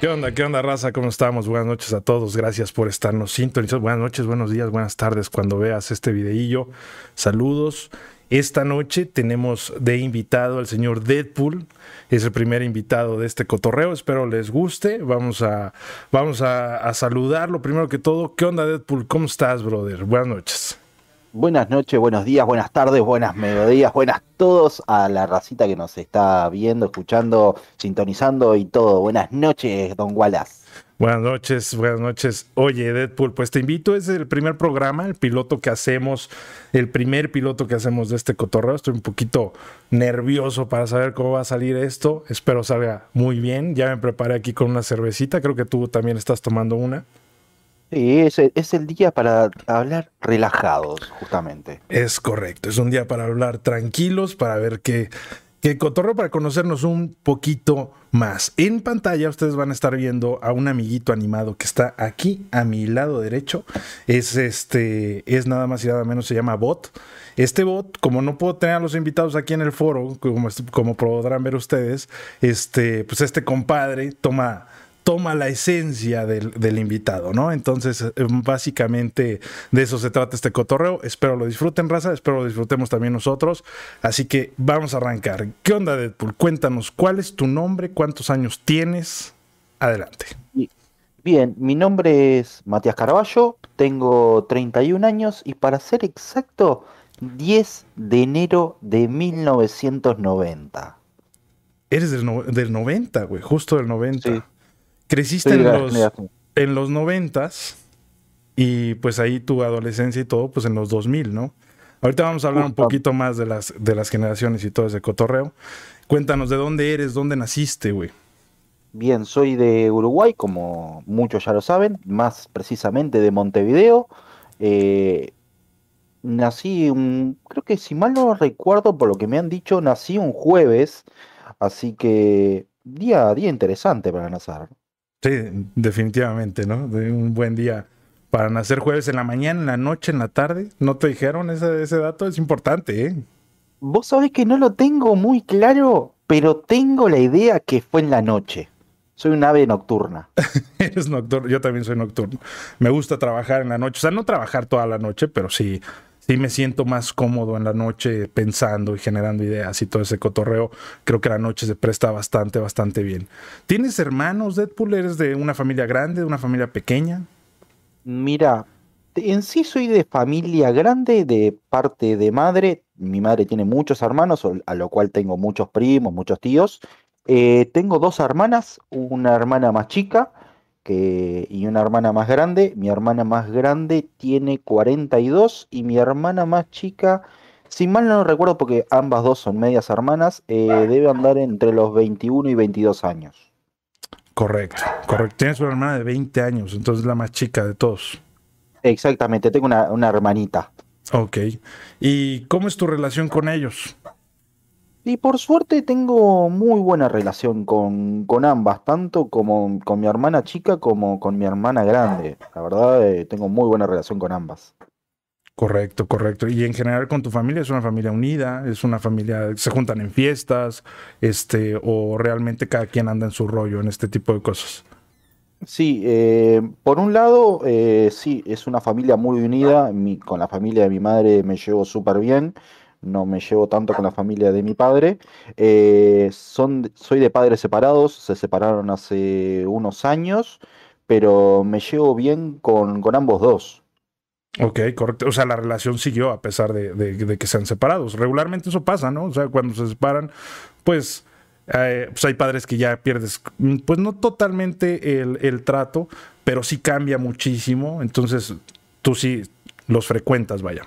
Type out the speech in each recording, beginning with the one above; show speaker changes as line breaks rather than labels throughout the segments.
¿Qué onda? ¿Qué onda, raza? ¿Cómo estamos? Buenas noches a todos. Gracias por estarnos sintonizando. Buenas noches, buenos días, buenas tardes cuando veas este videillo. Saludos. Esta noche tenemos de invitado al señor Deadpool. Es el primer invitado de este cotorreo. Espero les guste. Vamos a, vamos a saludarlo primero que todo. ¿Qué onda, Deadpool? ¿Cómo estás, brother? Buenas noches.
Buenas noches, buenos días, buenas tardes, buenas mediodías, buenas todos a la racita que nos está viendo, escuchando, sintonizando y todo. Buenas noches, don Wallace.
Buenas noches, buenas noches. Oye, Deadpool, pues te invito, es el primer programa, el piloto que hacemos, el primer piloto que hacemos de este cotorreo. Estoy un poquito nervioso para saber cómo va a salir esto. Espero salga muy bien. Ya me preparé aquí con una cervecita, creo que tú también estás tomando una.
Sí, es, es el día para hablar relajados, justamente.
Es correcto, es un día para hablar tranquilos, para ver qué, qué cotorreo, para conocernos un poquito más. En pantalla ustedes van a estar viendo a un amiguito animado que está aquí a mi lado derecho. Es este, es nada más y nada menos, se llama Bot. Este bot, como no puedo tener a los invitados aquí en el foro, como, como podrán ver ustedes, este, pues este compadre toma toma la esencia del, del, invitado, ¿no? Entonces, eh, básicamente de eso se trata este cotorreo. Espero lo disfruten, raza. Espero lo disfrutemos también nosotros. Así que vamos a arrancar. ¿Qué onda, Deadpool? Cuéntanos, ¿cuál es tu nombre? ¿Cuántos años tienes? Adelante.
Bien, mi nombre es Matías Carballo, tengo 31 años y para ser exacto, 10 de enero de 1990.
Eres del, no, del 90, güey, justo del 90. Sí. Creciste en los, en los 90 y pues ahí tu adolescencia y todo, pues en los 2000, ¿no? Ahorita vamos a hablar un poquito más de las, de las generaciones y todo ese cotorreo. Cuéntanos de dónde eres, dónde naciste, güey.
Bien, soy de Uruguay, como muchos ya lo saben, más precisamente de Montevideo. Eh, nací, un, creo que si mal no recuerdo, por lo que me han dicho, nací un jueves, así que día, día interesante para nacer.
Sí, definitivamente, ¿no? De un buen día para nacer jueves en la mañana, en la noche, en la tarde. ¿No te dijeron ese, ese dato? Es importante, ¿eh?
Vos sabés que no lo tengo muy claro, pero tengo la idea que fue en la noche. Soy un ave nocturna.
Eres nocturno, yo también soy nocturno. Me gusta trabajar en la noche, o sea, no trabajar toda la noche, pero sí, sí me siento más cómodo en la noche pensando y generando ideas y todo ese cotorreo. Creo que la noche se presta bastante, bastante bien. ¿Tienes hermanos, Deadpool? ¿Eres de una familia grande, de una familia pequeña?
Mira, en sí soy de familia grande, de parte de madre. Mi madre tiene muchos hermanos, a lo cual tengo muchos primos, muchos tíos. Eh, tengo dos hermanas, una hermana más chica que, y una hermana más grande. Mi hermana más grande tiene 42 y mi hermana más chica, si mal no recuerdo porque ambas dos son medias hermanas, eh, debe andar entre los 21 y 22 años.
Correcto, correcto. Tienes una hermana de 20 años, entonces la más chica de todos.
Exactamente, tengo una, una hermanita.
Ok. ¿Y cómo es tu relación con ellos?
Y por suerte tengo muy buena relación con, con, ambas, tanto como con mi hermana chica como con mi hermana grande. La verdad, eh, tengo muy buena relación con ambas.
Correcto, correcto. Y en general con tu familia es una familia unida, es una familia, se juntan en fiestas, este, o realmente cada quien anda en su rollo en este tipo de cosas.
Sí, eh, por un lado, eh, sí, es una familia muy unida. Mi, con la familia de mi madre me llevo súper bien no me llevo tanto con la familia de mi padre. Eh, son, soy de padres separados, se separaron hace unos años, pero me llevo bien con, con ambos dos.
Ok, correcto. O sea, la relación siguió a pesar de, de, que sean separados. Regularmente eso pasa, ¿no? O sea, cuando se separan, pues, eh, pues hay padres que ya pierdes, pues no totalmente el, el trato, pero sí cambia muchísimo. Entonces, tú sí los frecuentas, vaya.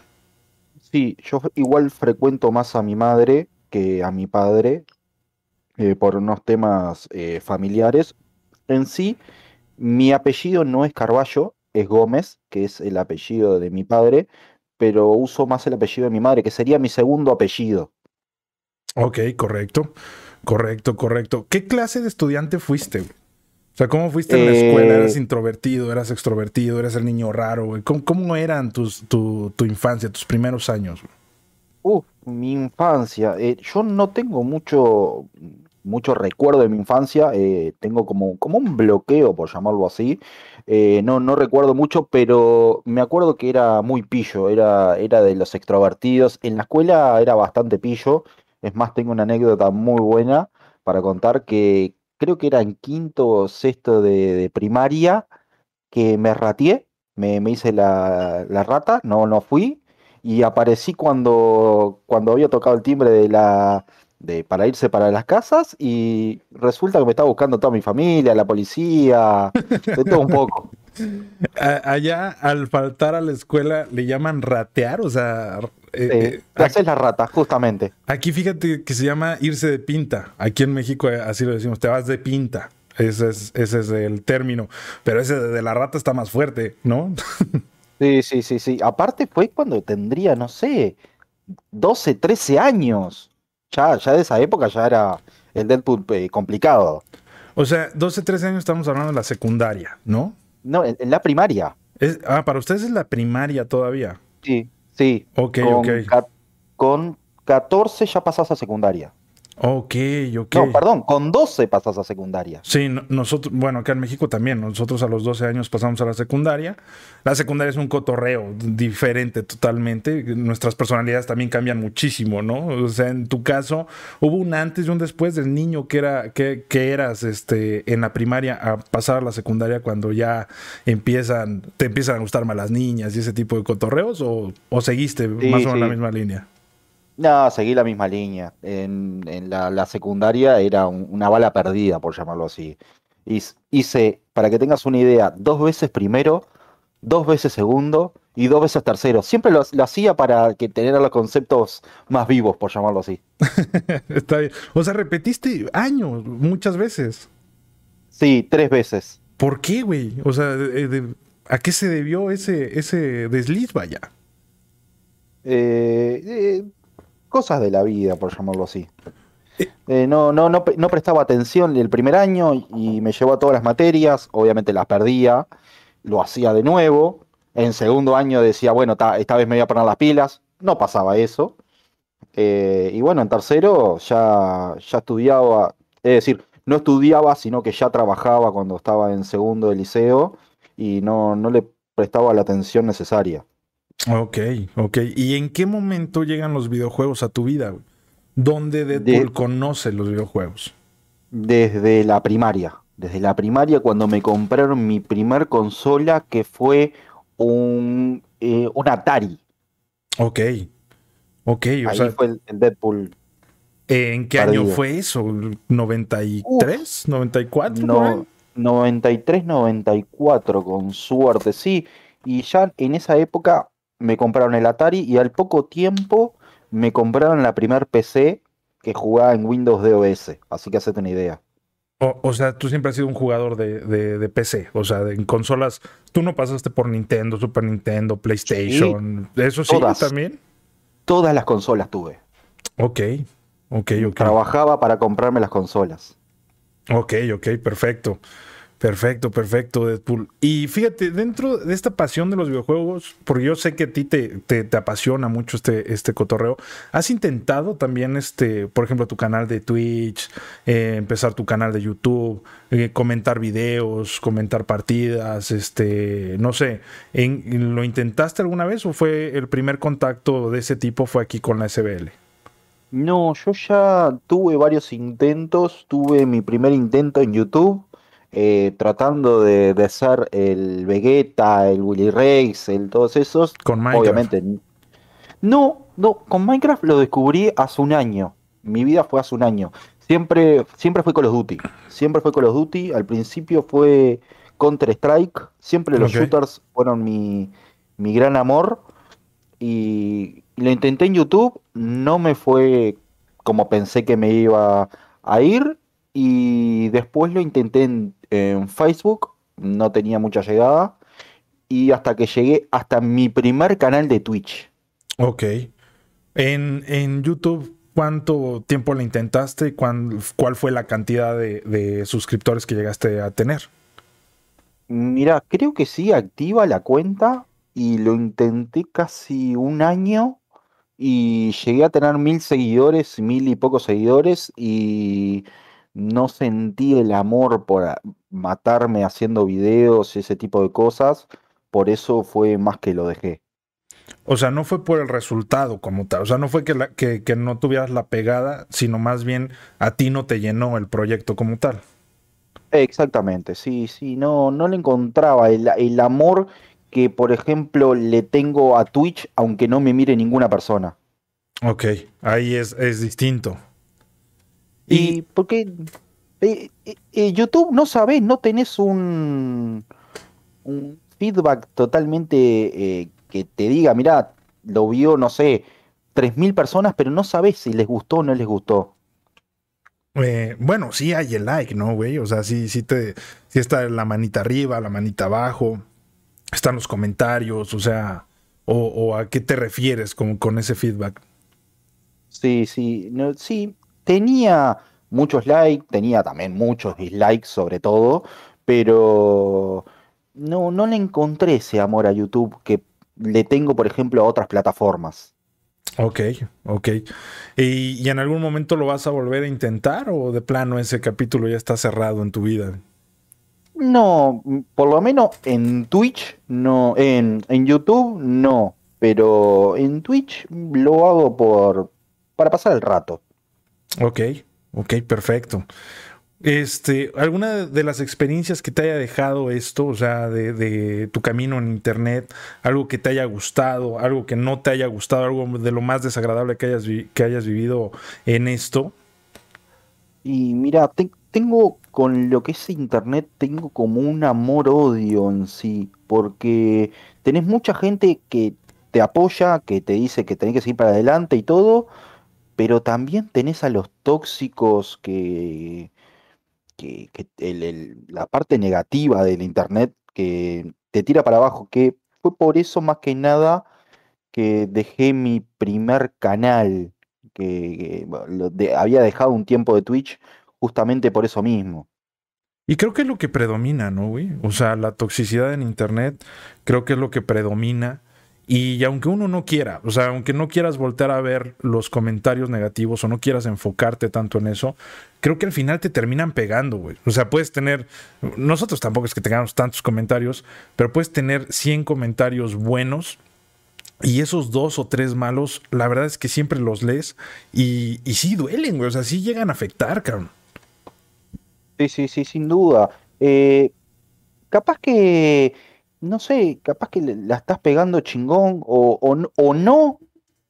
Sí, yo igual frecuento más a mi madre que a mi padre eh, por unos temas eh, familiares. En sí, mi apellido no es Carballo, es Gómez, que es el apellido de mi padre, pero uso más el apellido de mi madre, que sería mi segundo apellido.
Ok, correcto, correcto, correcto. ¿Qué clase de estudiante fuiste? O sea, ¿cómo fuiste en la escuela? ¿Eras introvertido? ¿Eras extrovertido? ¿Eras el niño raro? Güey? ¿Cómo, ¿Cómo, eran tus, tu, tu, infancia, tus primeros años?
Uh, mi infancia. Eh, yo no tengo mucho, mucho recuerdo de mi infancia. eh, tengo como, como un bloqueo, por llamarlo así. Eh, no, no recuerdo mucho, pero me acuerdo que era muy pillo, era, era de los extrovertidos. En la escuela era bastante pillo. Es más, tengo una anécdota muy buena para contar que creo que era en quinto o sexto de, primaria que me ratié, me, me hice la, la rata, no, no fui, y aparecí cuando, cuando había tocado el timbre de la, de, para irse para las casas, y resulta que me estaba buscando toda mi familia, la policía, de todo un poco.
Allá, al faltar a la escuela, le llaman ratear, o sea, eh,
Eh,
eh,
te haces la rata, justamente.
aquí fíjate que se llama irse de pinta. Aquí en México eh, así lo decimos, te vas de pinta. Ese es, ese es el término. Pero ese de la rata está más fuerte, ¿no?
Sí, sí, sí, sí. Aparte fue cuando tendría, no sé, 12, 13 años. Ya, ya de esa época ya era el Deadpool eh, complicado.
O sea, 12, 13 años estamos hablando de la secundaria, ¿no?
No, en, en la primaria.
Es- ah, para ustedes es la primaria todavía.
Sí, sí.
Ok,
con,
ok.
ca- con 14 ya pasás a secundaria.
Ok, ok.
No, perdón, con 12 pasás a secundaria.
Sí, no- nosotros, bueno, acá en México también, nosotros a los 12 años pasamos a la secundaria. La secundaria es un cotorreo diferente totalmente. Nuestras personalidades también cambian muchísimo, ¿no? O sea, en tu caso, hubo un antes y un después del niño que era, que, que eras este, en la primaria a pasar a la secundaria cuando ya empiezan, te empiezan a gustar más las niñas y ese tipo de cotorreos, o, o seguiste
Sí,
más o menos la
sí.
misma línea.
No, seguí la misma línea. En, en la, la secundaria era un- una bala perdida, por llamarlo así. Hice, para que tengas una idea, dos veces primero, dos veces segundo y dos veces tercero. Siempre lo, lo hacía para que tener los conceptos más vivos, por llamarlo así.
Está bien. O sea, repetiste años, muchas veces.
Sí, tres veces.
¿Por qué, güey? O sea, de- de- ¿a qué se debió ese, ese desliz, vaya?
Eh, eh, cosas de la vida, por llamarlo así.
Eh.
Eh, no, no, no, no prestaba atención el primer año y me llevó a todas las materias, obviamente las perdía, lo hacía de nuevo. En segundo año decía, bueno, ta, esta vez me voy a poner las pilas, no pasaba eso. Eh, y bueno, en tercero ya, ya estudiaba, es decir, no estudiaba, sino que ya trabajaba cuando estaba en segundo de liceo y no, no le prestaba la atención necesaria.
Ok, ok. ¿Y en qué momento llegan los videojuegos a tu vida, güey? ¿Dónde Deadpool
De-
conoce los videojuegos?
Desde la primaria. Desde la primaria cuando me compraron mi primer consola que fue un, eh, un Atari.
Ok, ok. O
Ahí
sea,
fue el, el Deadpool.
¿en qué año fue eso? ¿93? ¿94? por ahí?
No, 93, 94 con suerte, sí. Y ya en esa época me compraron el Atari y al poco tiempo me compraron la primer PC que jugaba en Windows DOS. Así que hacete una idea.
O, o sea, tú siempre has sido un jugador de, de- de PC, o sea, de- en consolas. Tú no pasaste por Nintendo, Super Nintendo, PlayStation. ¿Eso sí
Todas.
también?
Todas las consolas tuve.
Ok, ok, ok.
Trabajaba para comprarme las consolas.
Ok, ok, perfecto. Perfecto, perfecto, Deadpool. Y fíjate, dentro de esta pasión de los videojuegos, porque yo sé que a ti te, apasiona mucho este, este cotorreo, ¿has intentado también, este, por ejemplo, tu canal de Twitch, eh, empezar tu canal de YouTube, eh, comentar videos, comentar partidas, este, no sé, ¿en- ¿lo intentaste alguna vez o fue el primer contacto de ese tipo fue aquí con la SBL?
No, yo ya tuve varios intentos. Tuve mi primer intento en YouTube, eh, tratando de, de ser el Vegeta, el Willy Rex, el todos esos.
Con Minecraft.
Obviamente. No, no, con Minecraft lo descubrí hace un año. Mi vida fue hace un año. Siempre, siempre fue Call of Duty. Siempre fue Call of Duty. Al principio fue Counter-Strike. Siempre los shooters fueron mi, mi gran amor. Y lo intenté en YouTube. No me fue como pensé que me iba a ir. Y después lo intenté en, en Facebook. No tenía mucha llegada. Y hasta que llegué hasta mi primer canal de Twitch.
Ok. En, en YouTube, ¿cuánto tiempo le intentaste? ¿Cuán- ¿Cuál fue la cantidad de, de suscriptores que llegaste a tener?
Mira, creo que sí, activa la cuenta y lo intenté casi un año y llegué a tener mil seguidores, mil y pocos seguidores y no sentí el amor por matarme haciendo videos y ese tipo de cosas, por eso fue más que lo dejé.
O sea, no fue por el resultado como tal, o sea, no fue que, la, que, que no tuvieras la pegada, sino más bien a ti no te llenó el proyecto como tal.
Exactamente, sí, sí, no, no le encontraba el, el amor que, por ejemplo, le tengo a Twitch, aunque no me mire ninguna persona.
Ok, ahí es, es distinto.
Y, porque eh, eh, eh, YouTube no sabes, no tenés un, un feedback totalmente que te diga, mira, lo vio, no sé, 3.000 personas, pero no sabes si les gustó o no les gustó.
bueno, sí hay el like, ¿no, güey? O sea, sí, sí, te, sí está la manita arriba, la manita abajo, están los comentarios, o sea, o, a qué te refieres con, con ese feedback.
Sí, sí, no, sí, tenía muchos likes, tenía también muchos dislikes sobre todo, pero no, no le encontré ese amor a YouTube que le tengo, por ejemplo, a otras plataformas.
Ok, ok. ¿Y, ¿Y, en algún momento lo vas a volver a intentar o de plano ese capítulo ya está cerrado en tu vida?
No, por lo menos en Twitch, no, en, en YouTube no, pero en Twitch lo hago por para pasar el rato.
Ok, ok, perfecto. Este, ¿alguna de las experiencias que te haya dejado esto, o sea, de, tu camino en internet, algo que te haya gustado, algo que no te haya gustado, algo de lo más desagradable que hayas, que hayas vivido en esto?
Y mira, tengo con lo que es internet, tengo como un amor-odio en sí, porque tenés mucha gente que te apoya, que te dice que tenés que seguir para adelante y todo, pero también tenés a los tóxicos que, que, la parte negativa del Internet que te tira para abajo, que fue por eso más que nada que dejé mi primer canal, que, había dejado un tiempo de Twitch justamente por eso mismo.
Y creo que es lo que predomina, ¿no, güey? O sea, la toxicidad en Internet creo que es lo que predomina. Y aunque uno no quiera, o sea, aunque no quieras voltear a ver los comentarios negativos o no quieras enfocarte tanto en eso, creo que al final te terminan pegando, güey. O sea, puedes tener, nosotros tampoco es que tengamos tantos comentarios, pero puedes tener 100 comentarios buenos y esos dos o tres malos, la verdad es que siempre los lees y, y sí duelen, güey. O sea, sí llegan a afectar, cabrón.
Sí, sí, sí, sin duda. Eh, capaz que no sé, capaz que la estás pegando chingón o, o, no,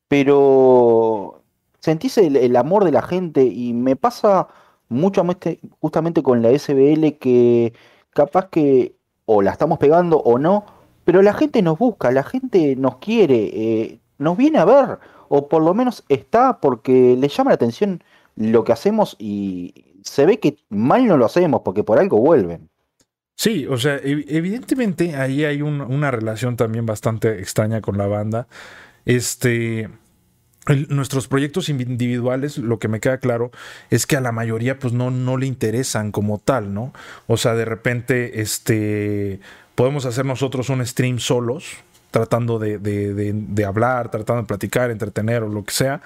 pero sentís el, amor de la gente y me pasa mucho justamente con la SBL que capaz que o la estamos pegando o no, pero la gente nos busca, la gente nos quiere, eh, nos viene a ver, o por lo menos está porque le llama la atención lo que hacemos y se ve que mal no lo hacemos porque por algo vuelven.
Sí, o sea, evidentemente ahí hay una relación también bastante extraña con la banda. Este, nuestros proyectos individuales, lo que me queda claro es que a la mayoría pues no, no le interesan como tal, ¿no? O sea, de repente, este, podemos hacer nosotros un stream solos, tratando de, de hablar, tratando de platicar, entretener o lo que sea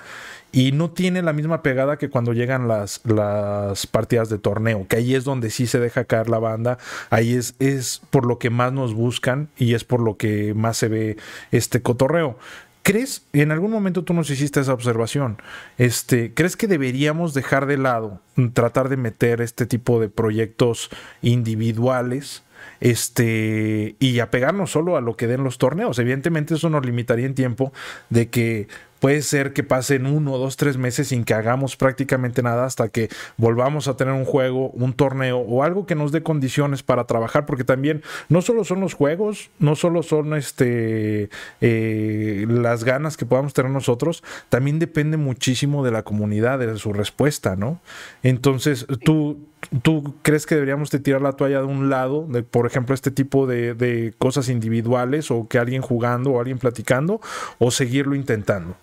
y no tiene la misma pegada que cuando llegan las, las partidas de torneo, que ahí es donde sí se deja caer la banda, ahí es, es por lo que más nos buscan y es por lo que más se ve este cotorreo. ¿Crees, en algún momento tú nos hiciste esa observación, este, ¿crees que deberíamos dejar de lado, tratar de meter este tipo de proyectos individuales este, y apegarnos solo a lo que den los torneos. Evidentemente eso nos limitaría en tiempo de que Puede ser que pasen uno, dos, tres meses sin que hagamos prácticamente nada hasta que volvamos a tener un juego, un torneo o algo que nos dé condiciones para trabajar, porque también no solo son los juegos, no solo son este eh, las ganas que podamos tener nosotros, también depende muchísimo de la comunidad, de su respuesta, ¿no? Entonces, tú, ¿Tú crees que deberíamos de tirar la toalla de un lado, de, por ejemplo, este tipo de, de, cosas individuales o que alguien jugando o alguien platicando, o seguirlo intentando?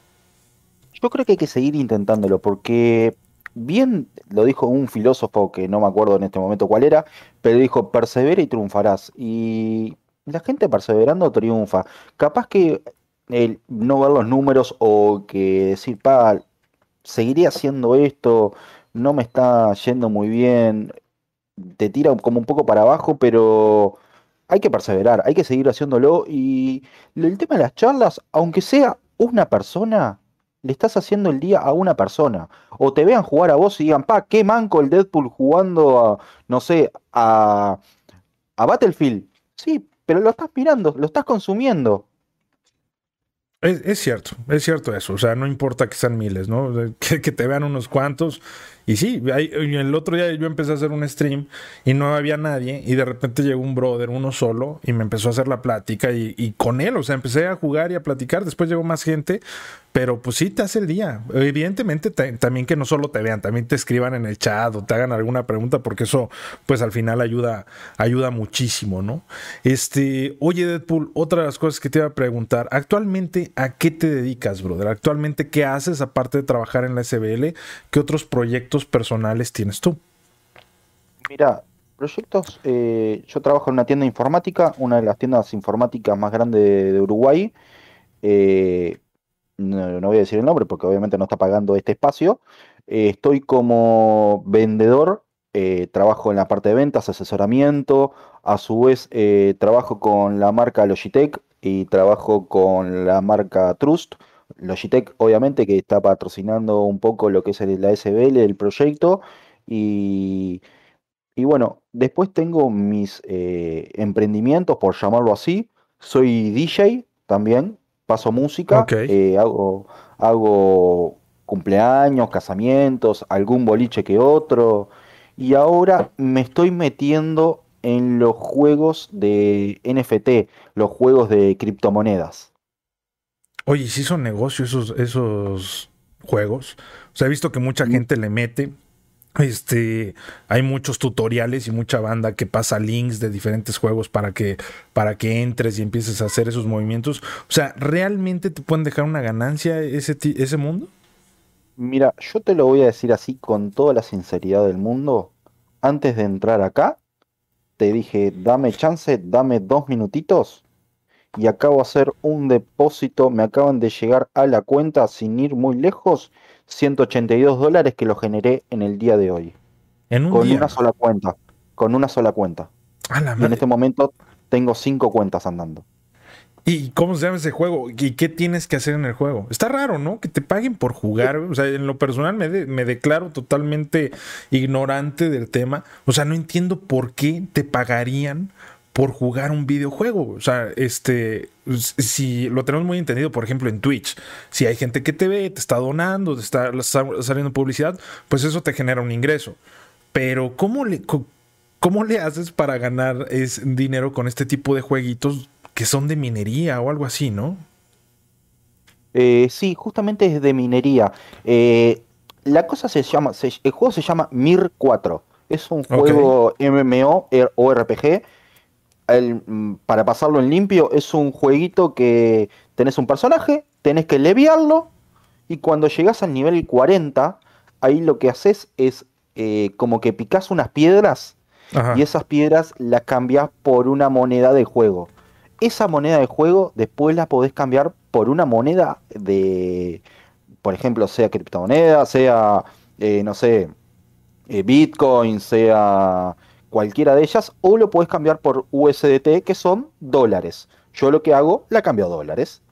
Yo creo que hay que seguir intentándolo porque bien lo dijo un filósofo que no me acuerdo en este momento cuál era, pero dijo, persevera y triunfarás. Y la gente perseverando triunfa. Capaz que el no ver los números o que decir, pa, seguiré haciendo esto, no me está yendo muy bien, te tira como un poco para abajo, pero hay que perseverar, hay que seguir haciéndolo y el tema de las charlas, aunque sea una persona, le estás haciendo el día a una persona. O te vean jugar a vos y digan, pa, qué manco el Deadpool jugando a, no sé, a, a Battlefield. Sí, pero lo estás mirando, lo estás consumiendo.
Es, cierto, es cierto eso. O sea, no importa que sean miles, ¿no? Que, que te vean unos cuantos y sí, el otro día yo empecé a hacer un stream y no había nadie y de repente llegó un brother, uno solo, y me empezó a hacer la plática y, con él, o sea, empecé a jugar y a platicar, después llegó más gente, pero pues sí te hace el día. Evidentemente también que no solo te vean, también te escriban en el chat o te hagan alguna pregunta porque eso pues al final ayuda, ayuda muchísimo, ¿no? Este, oye Deadpool, otra de las cosas que te iba a preguntar, actualmente ¿a qué te dedicas, brother? Actualmente ¿qué haces aparte de trabajar en la SBL? ¿Qué otros proyectos personales tienes tú?
Mira, proyectos, eh, yo trabajo en una tienda informática, una de las tiendas informáticas más grandes de, Uruguay. Eh, no, voy a decir el nombre porque obviamente no está pagando este espacio. Eh, estoy como vendedor, trabajo en la parte de ventas, asesoramiento, a su vez trabajo con la marca Logitech y trabajo con la marca Trust Logitech, obviamente, que está patrocinando un poco lo que es el, la SBL, el proyecto. Y, y bueno, después tengo mis eh, emprendimientos, por llamarlo así. Soy DJ también, paso música, eh, hago, hago cumpleaños, casamientos, algún boliche que otro. Y ahora me estoy metiendo en los juegos de NFT, los juegos de criptomonedas.
Oye, ¿sí son negocios esos, esos juegos? O sea, he visto que mucha gente le mete. Este, hay muchos tutoriales y mucha banda que pasa links de diferentes juegos para que, para que entres y empieces a hacer esos movimientos. O sea, ¿realmente te pueden dejar una ganancia ese, ese mundo?
Mira, yo te lo voy a decir así con toda la sinceridad del mundo. Antes de entrar acá, te dije, dame chance, dame dos minutitos y acabo de hacer un depósito, me acaban de llegar a la cuenta sin ir muy lejos, 182 dólares que lo generé en el día de hoy. ¿En un con una sola cuenta, con una sola cuenta. y en este momento tengo cinco cuentas andando.
¿Y cómo se llama ese juego? ¿Y qué tienes que hacer en el juego? Está raro, ¿no? Que te paguen por jugar. O sea, en lo personal me, me declaro totalmente ignorante del tema. O sea, no entiendo por qué te pagarían por jugar un videojuego. O sea, este, si lo tenemos muy entendido, por ejemplo, en Twitch, si hay gente que te ve, te está donando, te está saliendo publicidad, pues eso te genera un ingreso. Pero ¿cómo le, cómo le haces para ganar es, dinero con este tipo de jueguitos que son de minería o algo así, no?
Eh, sí, justamente es de minería. Eh, la cosa se llama, el juego se llama Mir 4. Es un juego MMO Mm, para pasarlo en limpio, es un jueguito que tenés un personaje, tenés que leviarlo, y cuando llegas al nivel 40, ahí lo que haces es eh, como que picas unas piedras y esas piedras las cambias por una moneda de juego. Esa moneda de juego después la podés cambiar por una moneda de, por ejemplo, sea criptomoneda, sea, eh, no sé, eh, Bitcoin, sea cualquiera de ellas, o lo puedes cambiar por USDT, que son dólares. Yo lo que hago, la cambio a dólares.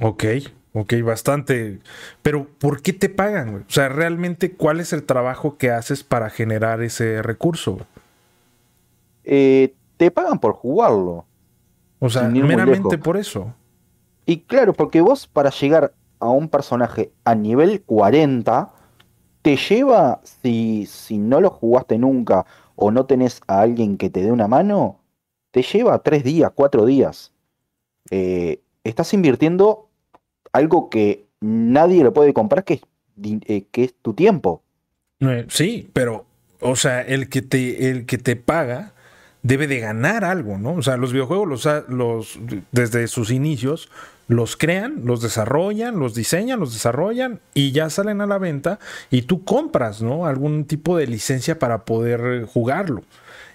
Ok, ok, bastante. Pero, ¿por qué te pagan? O sea, realmente, ¿cuál es el trabajo que haces para generar ese recurso?
Eh, te pagan por jugarlo.
O sea, meramente por eso.
Y claro, porque vos para llegar a un personaje a nivel 40, te lleva, si, si no lo jugaste nunca o no tenés a alguien que te dé una mano, te lleva tres días, cuatro días. Eh, estás invirtiendo algo que nadie lo puede comprar, que es, eh, que es tu tiempo.
Eh, sí, pero, o sea, el que te, el que te paga debe de ganar algo, ¿no? O sea, los videojuegos los, los desde sus inicios los crean, los desarrollan, los diseñan, los desarrollan y ya salen a la venta y tú compras, ¿no? Algún tipo de licencia para poder jugarlo.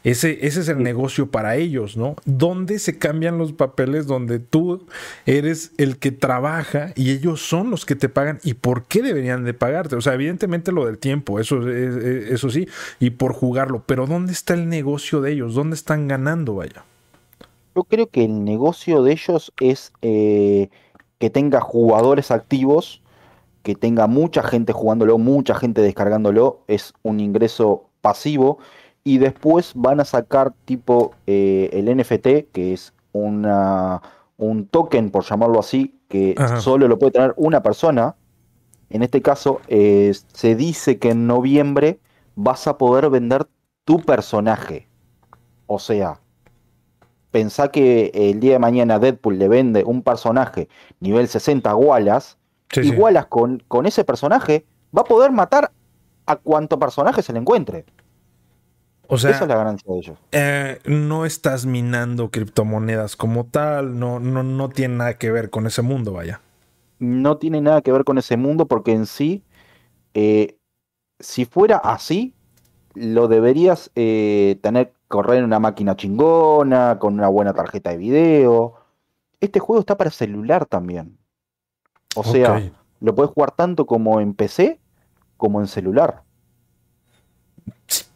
Ese, ese es el negocio para ellos, ¿no? ¿Dónde se cambian los papeles donde tú eres el que trabaja y ellos son los que te pagan? ¿Y por qué deberían de pagarte? O sea, evidentemente lo del tiempo, eso, eso sí, y por jugarlo, pero ¿dónde está el negocio de ellos? ¿Dónde están ganando, vaya?
Yo creo que el negocio de ellos es eh, que tenga jugadores activos, que tenga mucha gente jugándolo, mucha gente descargándolo, es un ingreso pasivo y después van a sacar tipo eh, el NFT, que es una, un token, por llamarlo así, que solo lo puede tener una persona. En este caso, eh, se dice que en noviembre vas a poder vender tu personaje. O sea, pensá que el día de mañana Deadpool le vende un personaje nivel 60 a Wallace, y Wallace con, con ese personaje va a poder matar a cuanto personaje se le encuentre.
O sea, Esa es la ganancia de ellos. Eh, no estás minando criptomonedas como tal, no, no, no tiene nada que ver con ese mundo, vaya.
No tiene nada que ver con ese mundo porque en sí, eh, si fuera así, lo deberías eh, tener correr en una máquina chingona, con una buena tarjeta de video. Este juego está para celular también. O sea, lo puedes jugar tanto como en PC como en celular.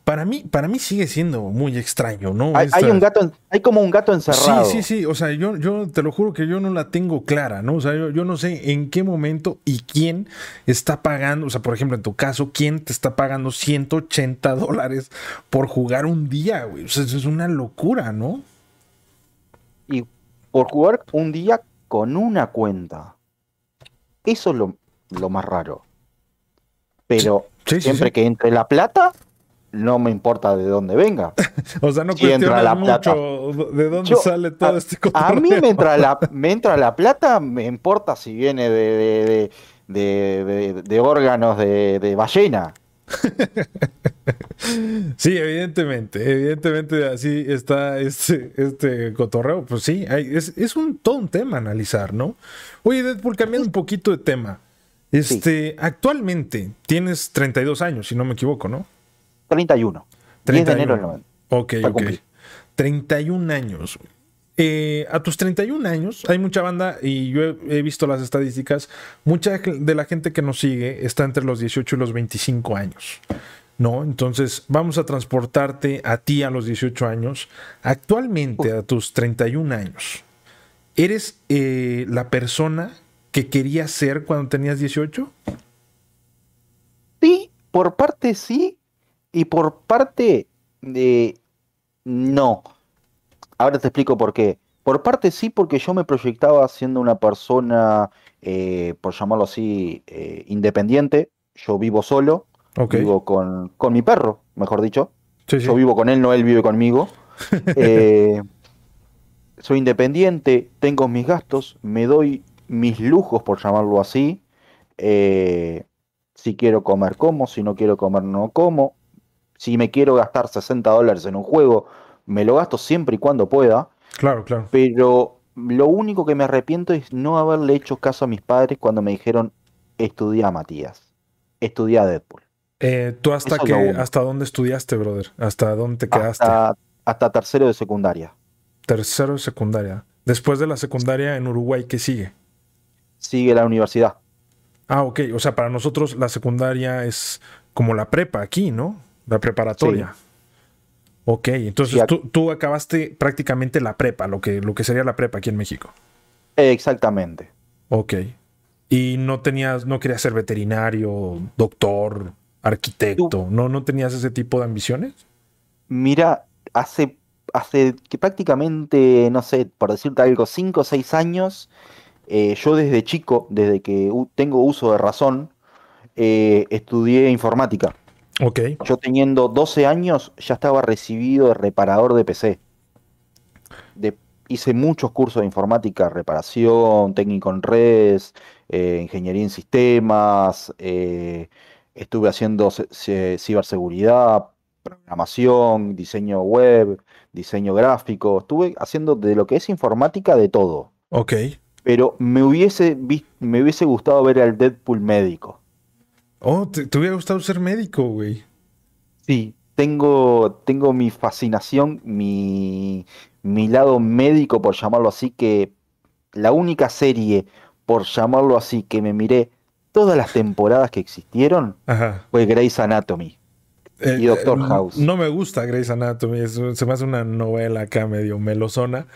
Para mí, para mí sigue siendo muy extraño, ¿no?
Hay, un gato, hay como un gato encerrado.
Sí, sí, sí. O sea, yo, yo te lo juro que yo no la tengo clara, ¿no? O sea, yo, no sé en qué momento y quién está pagando. O sea, por ejemplo, en tu caso, quién te está pagando 180 dólares por jugar un día, güey. O sea, eso es una locura, ¿no?
Y por jugar un día con una cuenta. Eso es lo, más raro. Pero siempre que entre la plata, no me importa de dónde venga.
o sea, no si la mucho de dónde sale todo este
cotorreo. A mí me entra, la, me entra la plata, me importa si viene de, de, órganos de, ballena.
sí, evidentemente, evidentemente así está este, este cotorreo. Pues sí, es, un, todo un tema analizar, ¿no? Oye, Deadpool, cambiando un poquito de tema. Este, actualmente tienes 32 años, si no me equivoco, ¿no?
31. 10 de enero del 90.
Ok, ok. 31 años. Eh, a tus 31 años, hay mucha banda, y yo he, visto las estadísticas, mucha de la gente que nos sigue está entre los 18 y los 25 años. ¿No? Entonces, vamos a transportarte a ti a los 18 años. Actualmente, a tus 31 años, ¿eres eh, la persona que querías ser cuando tenías 18?
Sí, por parte sí, y por parte de... No. Ahora te explico por qué. Por parte sí, porque yo me proyectaba siendo una persona, eh, por llamarlo así, eh, independiente. Yo vivo solo. Vivo con, con, mi perro, mejor dicho. Yo vivo con él, no él vive conmigo. Eh, soy independiente, tengo mis gastos, me doy mis lujos, por llamarlo así. si quiero comer, como. Si no quiero comer, no como. Si me quiero gastar 60 dólares en un juego, me lo gasto siempre y cuando pueda.
Claro, claro.
Pero lo único que me arrepiento es no haberle hecho caso a mis padres cuando me dijeron, estudia Matías, estudia Deadpool.
Eh, ¿Tú hasta qué, hasta dónde estudiaste, brother? ¿Hasta dónde te quedaste?
Hasta, tercero de secundaria.
Tercero de secundaria. Después de la secundaria en Uruguay, ¿qué sigue?
Sigue la universidad.
Ah, ok. O sea, para nosotros la secundaria es como la prepa aquí, ¿no? La preparatoria. Ok, entonces tú, acabaste prácticamente la prepa, lo que, lo que sería la prepa aquí en México.
Exactamente.
Ok. Y no tenías, no querías ser veterinario, doctor, arquitecto, ¿no, no tenías ese tipo de ambiciones?
Mira, hace, hace que prácticamente, no sé, por decirte algo, cinco o seis años, eh, yo desde chico, desde que tengo uso de razón, eh, estudié informática. Yo teniendo 12 años ya estaba recibido de reparador de PC. hice muchos cursos de informática, reparación, técnico en redes, eh, ingeniería en sistemas, eh, estuve haciendo ciberseguridad, programación, diseño web, diseño gráfico, estuve haciendo de lo que es informática de todo.
Ok.
Pero me hubiese, me hubiese gustado ver al Deadpool médico.
Oh, ¿te, hubiera gustado ser médico, güey?
Sí, tengo, tengo mi fascinación, mi, mi lado médico, por llamarlo así, que la única serie, por llamarlo así, que me miré todas las temporadas que existieron fue Grey's Anatomy.
y eh, Doctor eh, House. No me gusta Grey's Anatomy, se me hace una novela acá medio melosona.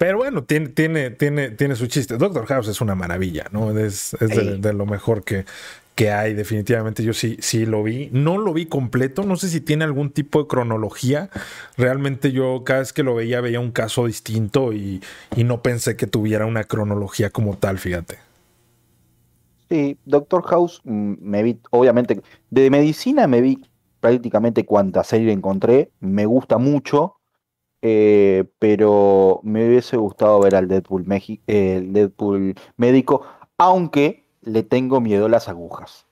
Pero bueno, tiene, tiene, tiene, tiene su chiste. Doctor House es una maravilla, ¿no? Es, de, lo mejor que, que hay, definitivamente. Yo sí, sí lo vi. No lo vi completo. No sé si tiene algún tipo de cronología. Realmente yo cada vez que lo veía veía un caso distinto y, y no pensé que tuviera una cronología como tal, fíjate.
Sí, Doctor House mm, me vi, obviamente, de medicina me vi prácticamente cuanta serie encontré. Me gusta mucho. Eh, pero me hubiese gustado ver al Deadpool, médico, aunque le tengo miedo a las agujas.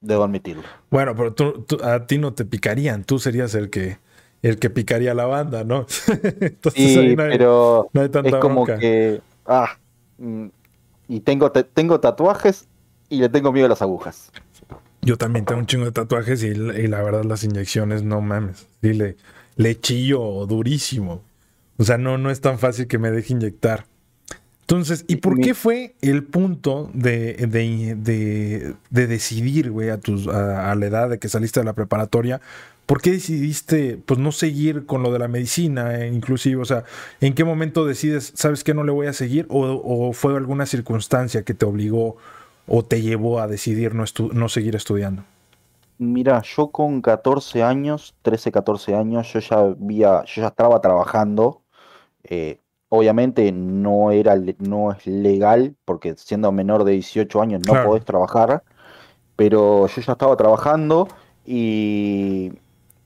Debo admitirlo.
Bueno, pero tú, a ti no te picarían, tú serías el que el que picaría la banda, ¿no?
sí, pero es como que ah, mm, y tengo tengo tatuajes y le tengo miedo a las agujas.
Yo también tengo un chingo de tatuajes y, la verdad las inyecciones no mames. Dile, le chillo durísimo. O sea, no, no es tan fácil que me deje inyectar. Entonces, ¿y por qué fue el punto de, de, de, decidir, güey, a, tus, a, la edad de que saliste de la preparatoria? ¿Por qué decidiste, pues, no seguir con lo de la medicina, eh, inclusive? O sea, ¿en qué momento decides, sabes que no le voy a seguir? ¿O, o fue alguna circunstancia que te obligó o te llevó a decidir no, no seguir estudiando?
Mira, yo con 14 años, 13, 14 años, yo ya había, yo ya estaba trabajando. Eh, obviamente no era no es legal, porque siendo menor de 18 años no podés trabajar, pero yo ya estaba trabajando y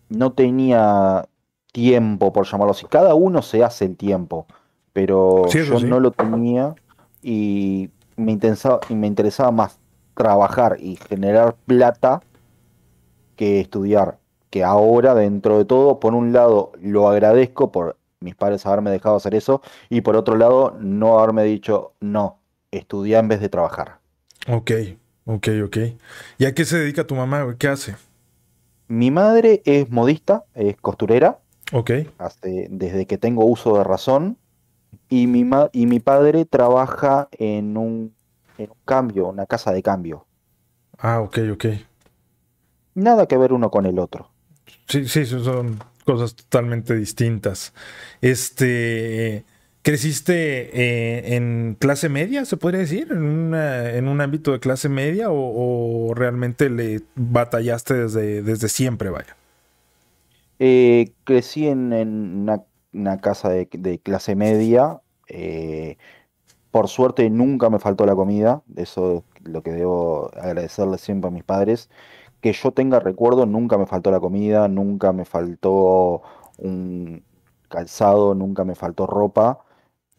no tenía tiempo, por llamarlo así. Cada uno se hace el tiempo, pero yo no lo tenía y me interesaba, y me interesaba más trabajar y generar plata que estudiar. Que ahora, dentro de todo, por un lado, lo agradezco por mis padres haberme dejado hacer eso y por otro lado, no haberme dicho, no, estudiar en vez de trabajar.
Ok, ok, ok. ¿Y a qué se dedica tu mamá? ¿Qué hace?
Mi madre es modista, es costurera.
Ok.
Hace, desde que tengo uso de razón. Y mi, y mi padre trabaja en un, en un cambio, una casa de cambio.
Ah, ok, ok.
Nada que ver uno con el otro.
Sí, sí, son cosas totalmente distintas. Este, ¿creciste eh, en clase media, se podría decir? ¿En, en un ámbito de clase media o, realmente le batallaste desde, desde siempre, vaya?
Eh, crecí en, una, casa de, clase media. Eh, por suerte nunca me faltó la comida. Eso es lo que debo agradecerle siempre a mis padres que yo tenga recuerdo, nunca me faltó la comida, nunca me faltó un calzado, nunca me faltó ropa.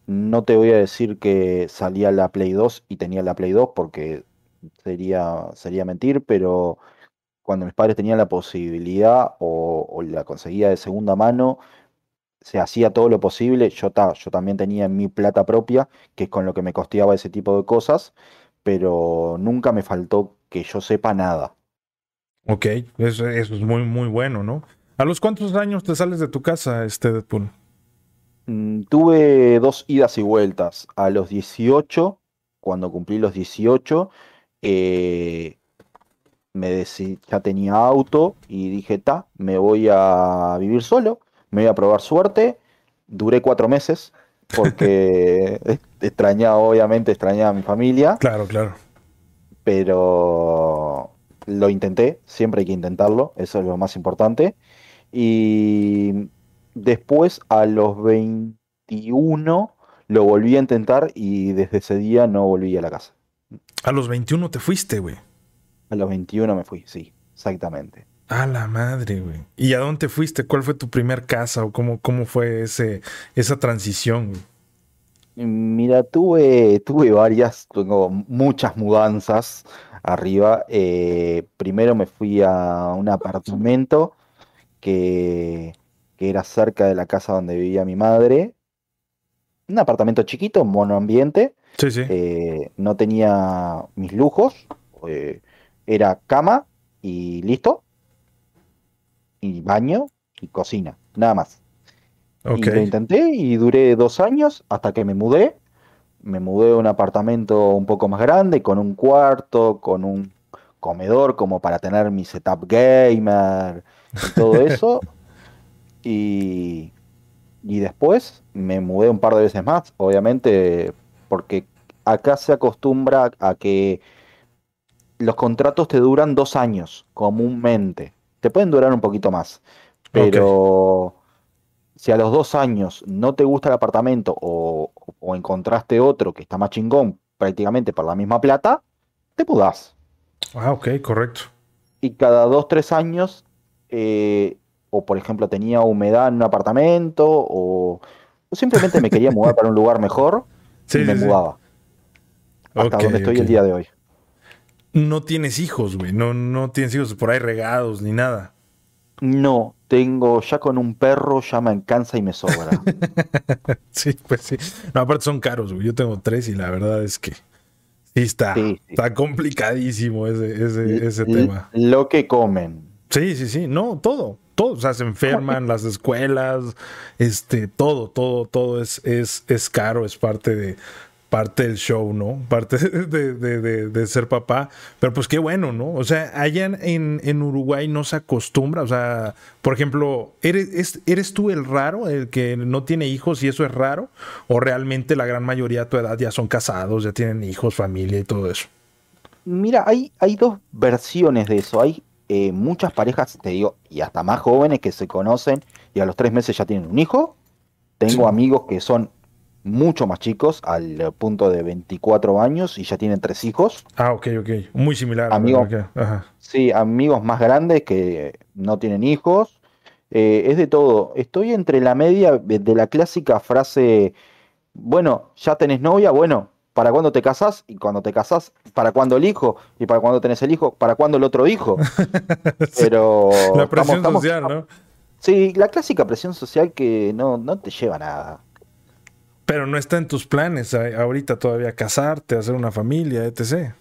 No te voy a decir que salía la Play 2 y tenía la Play 2 porque sería, sería mentir, pero cuando mis padres tenían la posibilidad o, la conseguía de segunda mano, se hacía todo lo posible. Yo, yo también tenía mi plata propia, que es con lo que me costeaba ese tipo de cosas, pero nunca me faltó que yo sepa nada.
Ok, eso, es muy, muy bueno, ¿no? ¿A los cuántos años te sales de tu casa, este Deadpool?
Mm, tuve dos idas y vueltas. A los 18, cuando cumplí los 18, eh, me decí, ya tenía auto y dije, ta, me voy a vivir solo, me voy a probar suerte. Duré cuatro meses porque extrañaba, obviamente, extrañaba a mi familia.
Claro, claro.
Pero lo intenté, siempre hay que intentarlo, eso es lo más importante. Y después a los 21 lo volví a intentar y desde ese día no volví a la casa.
A los 21 te fuiste, güey.
A los 21 me fui, sí, exactamente.
A la madre, güey. ¿Y a dónde fuiste? ¿Cuál fue tu primer casa o cómo, cómo fue ese, esa transición?
Mira, tuve, tuve varias, tengo muchas mudanzas arriba. Eh, primero me fui a un apartamento que, era cerca de la casa donde vivía mi madre. Un apartamento chiquito, monoambiente.
Sí, sí.
Eh, no tenía mis lujos. Eh, era cama y listo. Y baño. y cocina, nada más. Y lo intenté y duré dos años hasta que me mudé. Me mudé a un apartamento un poco más grande, con un cuarto, con un comedor como para tener mi setup gamer y todo eso. y, y después me mudé un par de veces más, obviamente, porque acá se acostumbra a que los contratos te duran dos años, comúnmente. Te pueden durar un poquito más, pero si a los dos años no te gusta el apartamento o, encontraste otro que está más chingón prácticamente por la misma plata, te mudás.
Ah, ok, correcto.
Y cada dos, tres años, eh, o por ejemplo tenía humedad en un apartamento, o, simplemente me quería mudar para un lugar mejor, y me mudaba. Hasta donde estoy el día de hoy.
No tienes hijos, güey. No, no tienes hijos por ahí regados ni nada.
No, tengo ya con un perro, ya me cansa y me sobra.
sí, pues sí. No, aparte son caros, güey. Yo tengo tres y la verdad es que sí está, está complicadísimo ese, ese, tema.
Lo que comen.
Sí, sí, sí. No, todo. Todo. O sea, se enferman las escuelas, este, todo, todo, todo es, es, es caro, es parte de, parte del show, ¿no? Parte de, ser papá. Pero pues qué bueno, ¿no? O sea, allá en, en, Uruguay no se acostumbra. O sea, por ejemplo, ¿eres, ¿eres tú el raro, el que no tiene hijos y eso es raro? ¿O realmente la gran mayoría de tu edad ya son casados, ya tienen hijos, familia y todo eso?
Mira, hay, hay dos versiones de eso. Hay eh, muchas parejas, te digo, y hasta más jóvenes que se conocen y a los tres meses ya tienen un hijo. Tengo amigos que son mucho más chicos, al punto de 24 años y ya tienen tres hijos.
Ah, ok, ok. Muy similar.
Amigos, Sí, amigos más grandes que no tienen hijos. Eh, es de todo. Estoy entre la media de la clásica frase, bueno, ya tenés novia, bueno, ¿para cuándo te casás? Y cuando te casás, ¿para cuándo el hijo? Y para cuándo tenés el hijo, ¿para cuándo el otro hijo? Pero...
La presión social, ¿no?
Sí, la clásica presión social que no, no te lleva a nada.
Pero no está en tus planes ahorita todavía casarte, hacer una familia, etc.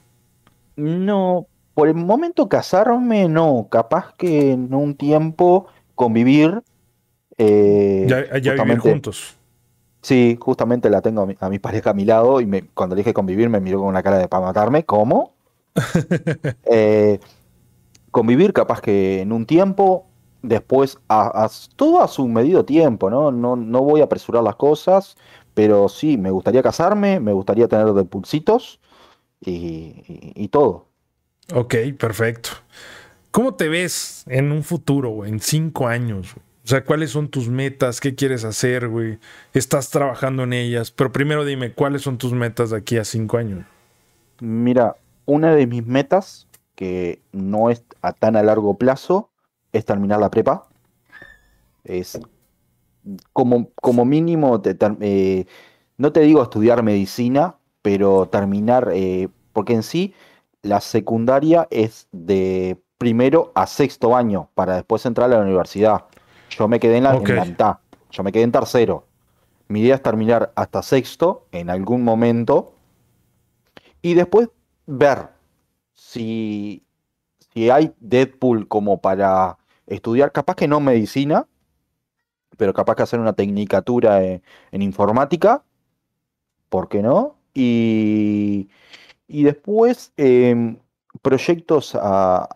No, por el momento casarme no, capaz que en un tiempo convivir.
Eh, ya vivir juntos.
Sí, justamente la tengo a mi, pareja a mi lado y me, cuando le dije convivir me miró con una cara de para matarme. ¿Cómo? Eh, convivir capaz que en un tiempo, después a, todo a su medido tiempo, ¿no? ¿no? No voy a apresurar las cosas. Pero sí, me gustaría casarme, me gustaría tener de pulsitos y, todo.
Ok, perfecto. ¿Cómo te ves en un futuro, güey? En cinco años, O sea, ¿cuáles son tus metas? ¿Qué quieres hacer, güey? ¿Estás trabajando en ellas? Pero primero dime, ¿cuáles son tus metas de aquí a cinco años?
Mira, una de mis metas, que no es a tan a largo plazo, es terminar la prepa. Es como, como mínimo, eh, no te digo estudiar medicina, pero terminar, eh, porque en sí la secundaria es de primero a sexto año para después entrar a la universidad. Yo me quedé en la, mitad, yo me quedé en tercero. Mi idea es terminar hasta sexto en algún momento y después ver si, si hay Deadpool como para estudiar, capaz que no medicina, pero capaz que hacer una tecnicatura en, informática, ¿por qué no? Y, después em, proyectos a,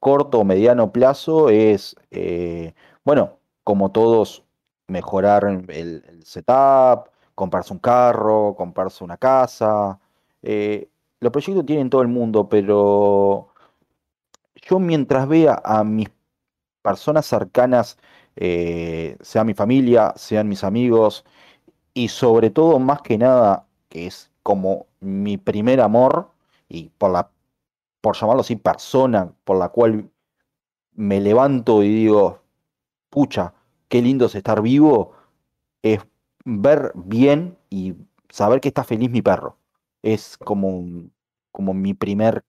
corto o mediano plazo es, eh, bueno, como todos, mejorar el, setup, comprarse un carro, comprarse una casa. Eh, los proyectos tienen todo el mundo, pero yo mientras vea a mis personas cercanas eh, sea mi familia, sean mis amigos y sobre todo, más que nada, que es como mi primer amor y por la, por llamarlo así, persona por la cual me levanto y digo, pucha, qué lindo es estar vivo, es ver bien y saber que está feliz mi perro. Es como, como mi primer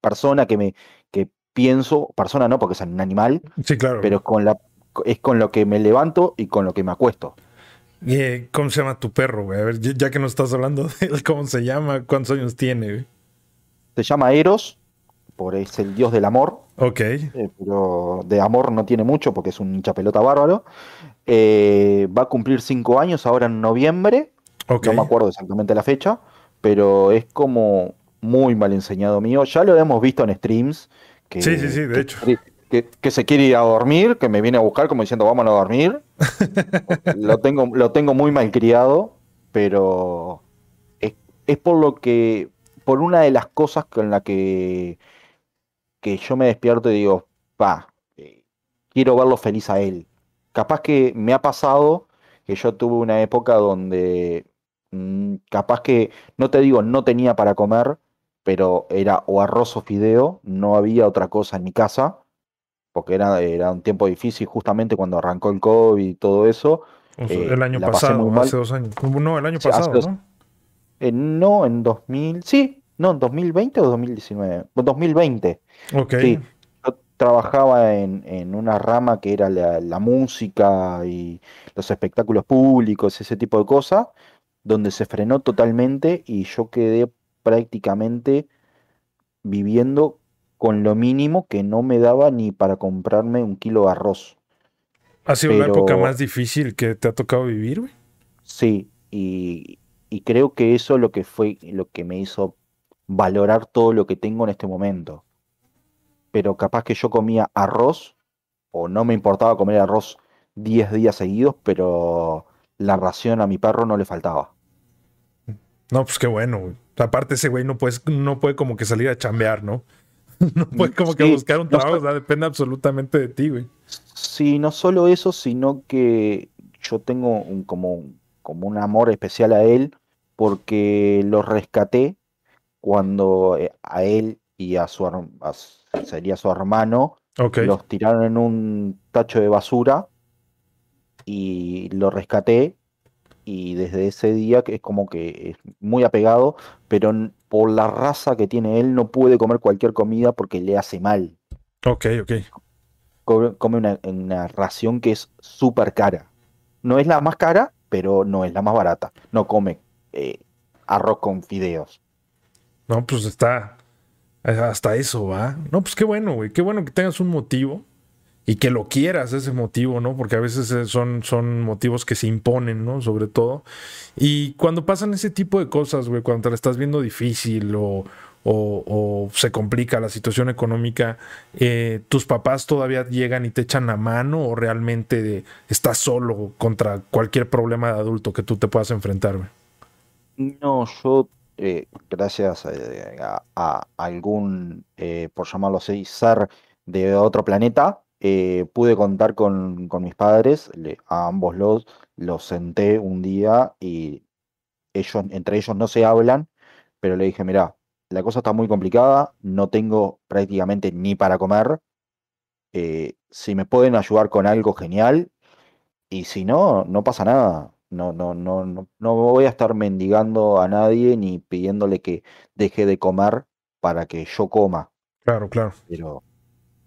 persona que me que pienso, persona no porque es un animal,
sí, claro.
pero con la es con lo que me levanto y con lo que me acuesto.
¿Y cómo se llama tu perro, güey? A ver, ya que no estás hablando de él, ¿cómo se llama? ¿Cuántos años tiene,
Se llama Eros, por es el dios del amor.
Ok.
Eh, pero de amor no tiene mucho porque es un hincha pelota bárbaro. Eh, va a cumplir cinco años ahora en noviembre.
Ok.
No me acuerdo exactamente la fecha, pero es como muy mal enseñado mío. Ya lo hemos visto en streams. Que,
Sí, sí, sí, de
que-
hecho.
Que, que se quiere ir a dormir, que me viene a buscar como diciendo vámonos a dormir. lo, tengo, lo tengo muy mal criado, pero es, es por lo que, por una de las cosas con la que, que yo me despierto y digo, pa, eh, quiero verlo feliz a él. Capaz que me ha pasado que yo tuve una época donde mm, capaz que, no te digo, no tenía para comer, pero era o arroz o fideo, no había otra cosa en mi casa, porque era, era un tiempo difícil justamente cuando arrancó el COVID y todo eso.
O sea,
Eh,
el año pasado, hace dos años. No, el año
Sí,
pasado,
dos-
¿no?
Eh, no, en 2000, sí, no, en 2020 o 2019, Bueno, 2020.
Ok.
Sí, yo trabajaba en, en una rama que era la, la música y los espectáculos públicos, ese tipo de cosas, donde se frenó totalmente y yo quedé prácticamente viviendo con lo mínimo que no me daba ni para comprarme un kilo de arroz.
¿Ha sido
pero-
época más difícil que te ha tocado vivir, güey?
Sí, y, y creo que eso es lo que fue lo que me hizo valorar todo lo que tengo en este momento. Pero capaz que yo comía arroz, o no me importaba comer arroz 10 días seguidos, pero la ración a mi perro no le faltaba.
No, pues qué bueno, güey. Aparte ese güey no, puedes, no puede como que salir a chambear, ¿no? No puede como que buscar un trabajo,
sé.
o sea, depende absolutamente de ti, güey.
Sí, no solo eso, sino que yo tengo un, como, como un amor especial a él porque lo rescaté cuando eh, a él y a su a sería su hermano los tiraron en un tacho de basura y lo rescaté y desde ese día que es como que es muy apegado, pero por la raza que tiene él no puede comer cualquier comida porque le hace mal.
Ok, ok.
Co- Come una, una ración que es súper cara. No es la más cara, pero no es la más barata. No come eh, arroz con fideos.
No, pues está. Hasta eso, ¿va? No, pues qué bueno, güey. Qué bueno que tengas un motivo y que lo quieras, ese motivo, ¿no? Porque a veces eh, son, son motivos que se imponen, ¿no? Sobre todo. Y cuando pasan ese tipo de cosas, güey, cuando te la estás viendo difícil o, o- se complica la situación económica, eh, ¿tus papás todavía llegan y te echan la mano o realmente estás solo contra cualquier problema de adulto que tú te puedas enfrentar, güey?
No, yo, eh, gracias a, algún, por llamarlo así, ser de otro planeta, eh, pude contar con, con mis padres, le- a ambos los, los senté un día y ellos, entre ellos no se hablan, pero le dije, mira, la cosa está muy complicada, no tengo prácticamente ni para comer, eh, si me pueden ayudar con algo, genial, y si no, no pasa nada. No, no, no, no, no voy a estar mendigando a nadie ni pidiéndole que deje de comer para que yo coma.
Claro, claro.
Pero,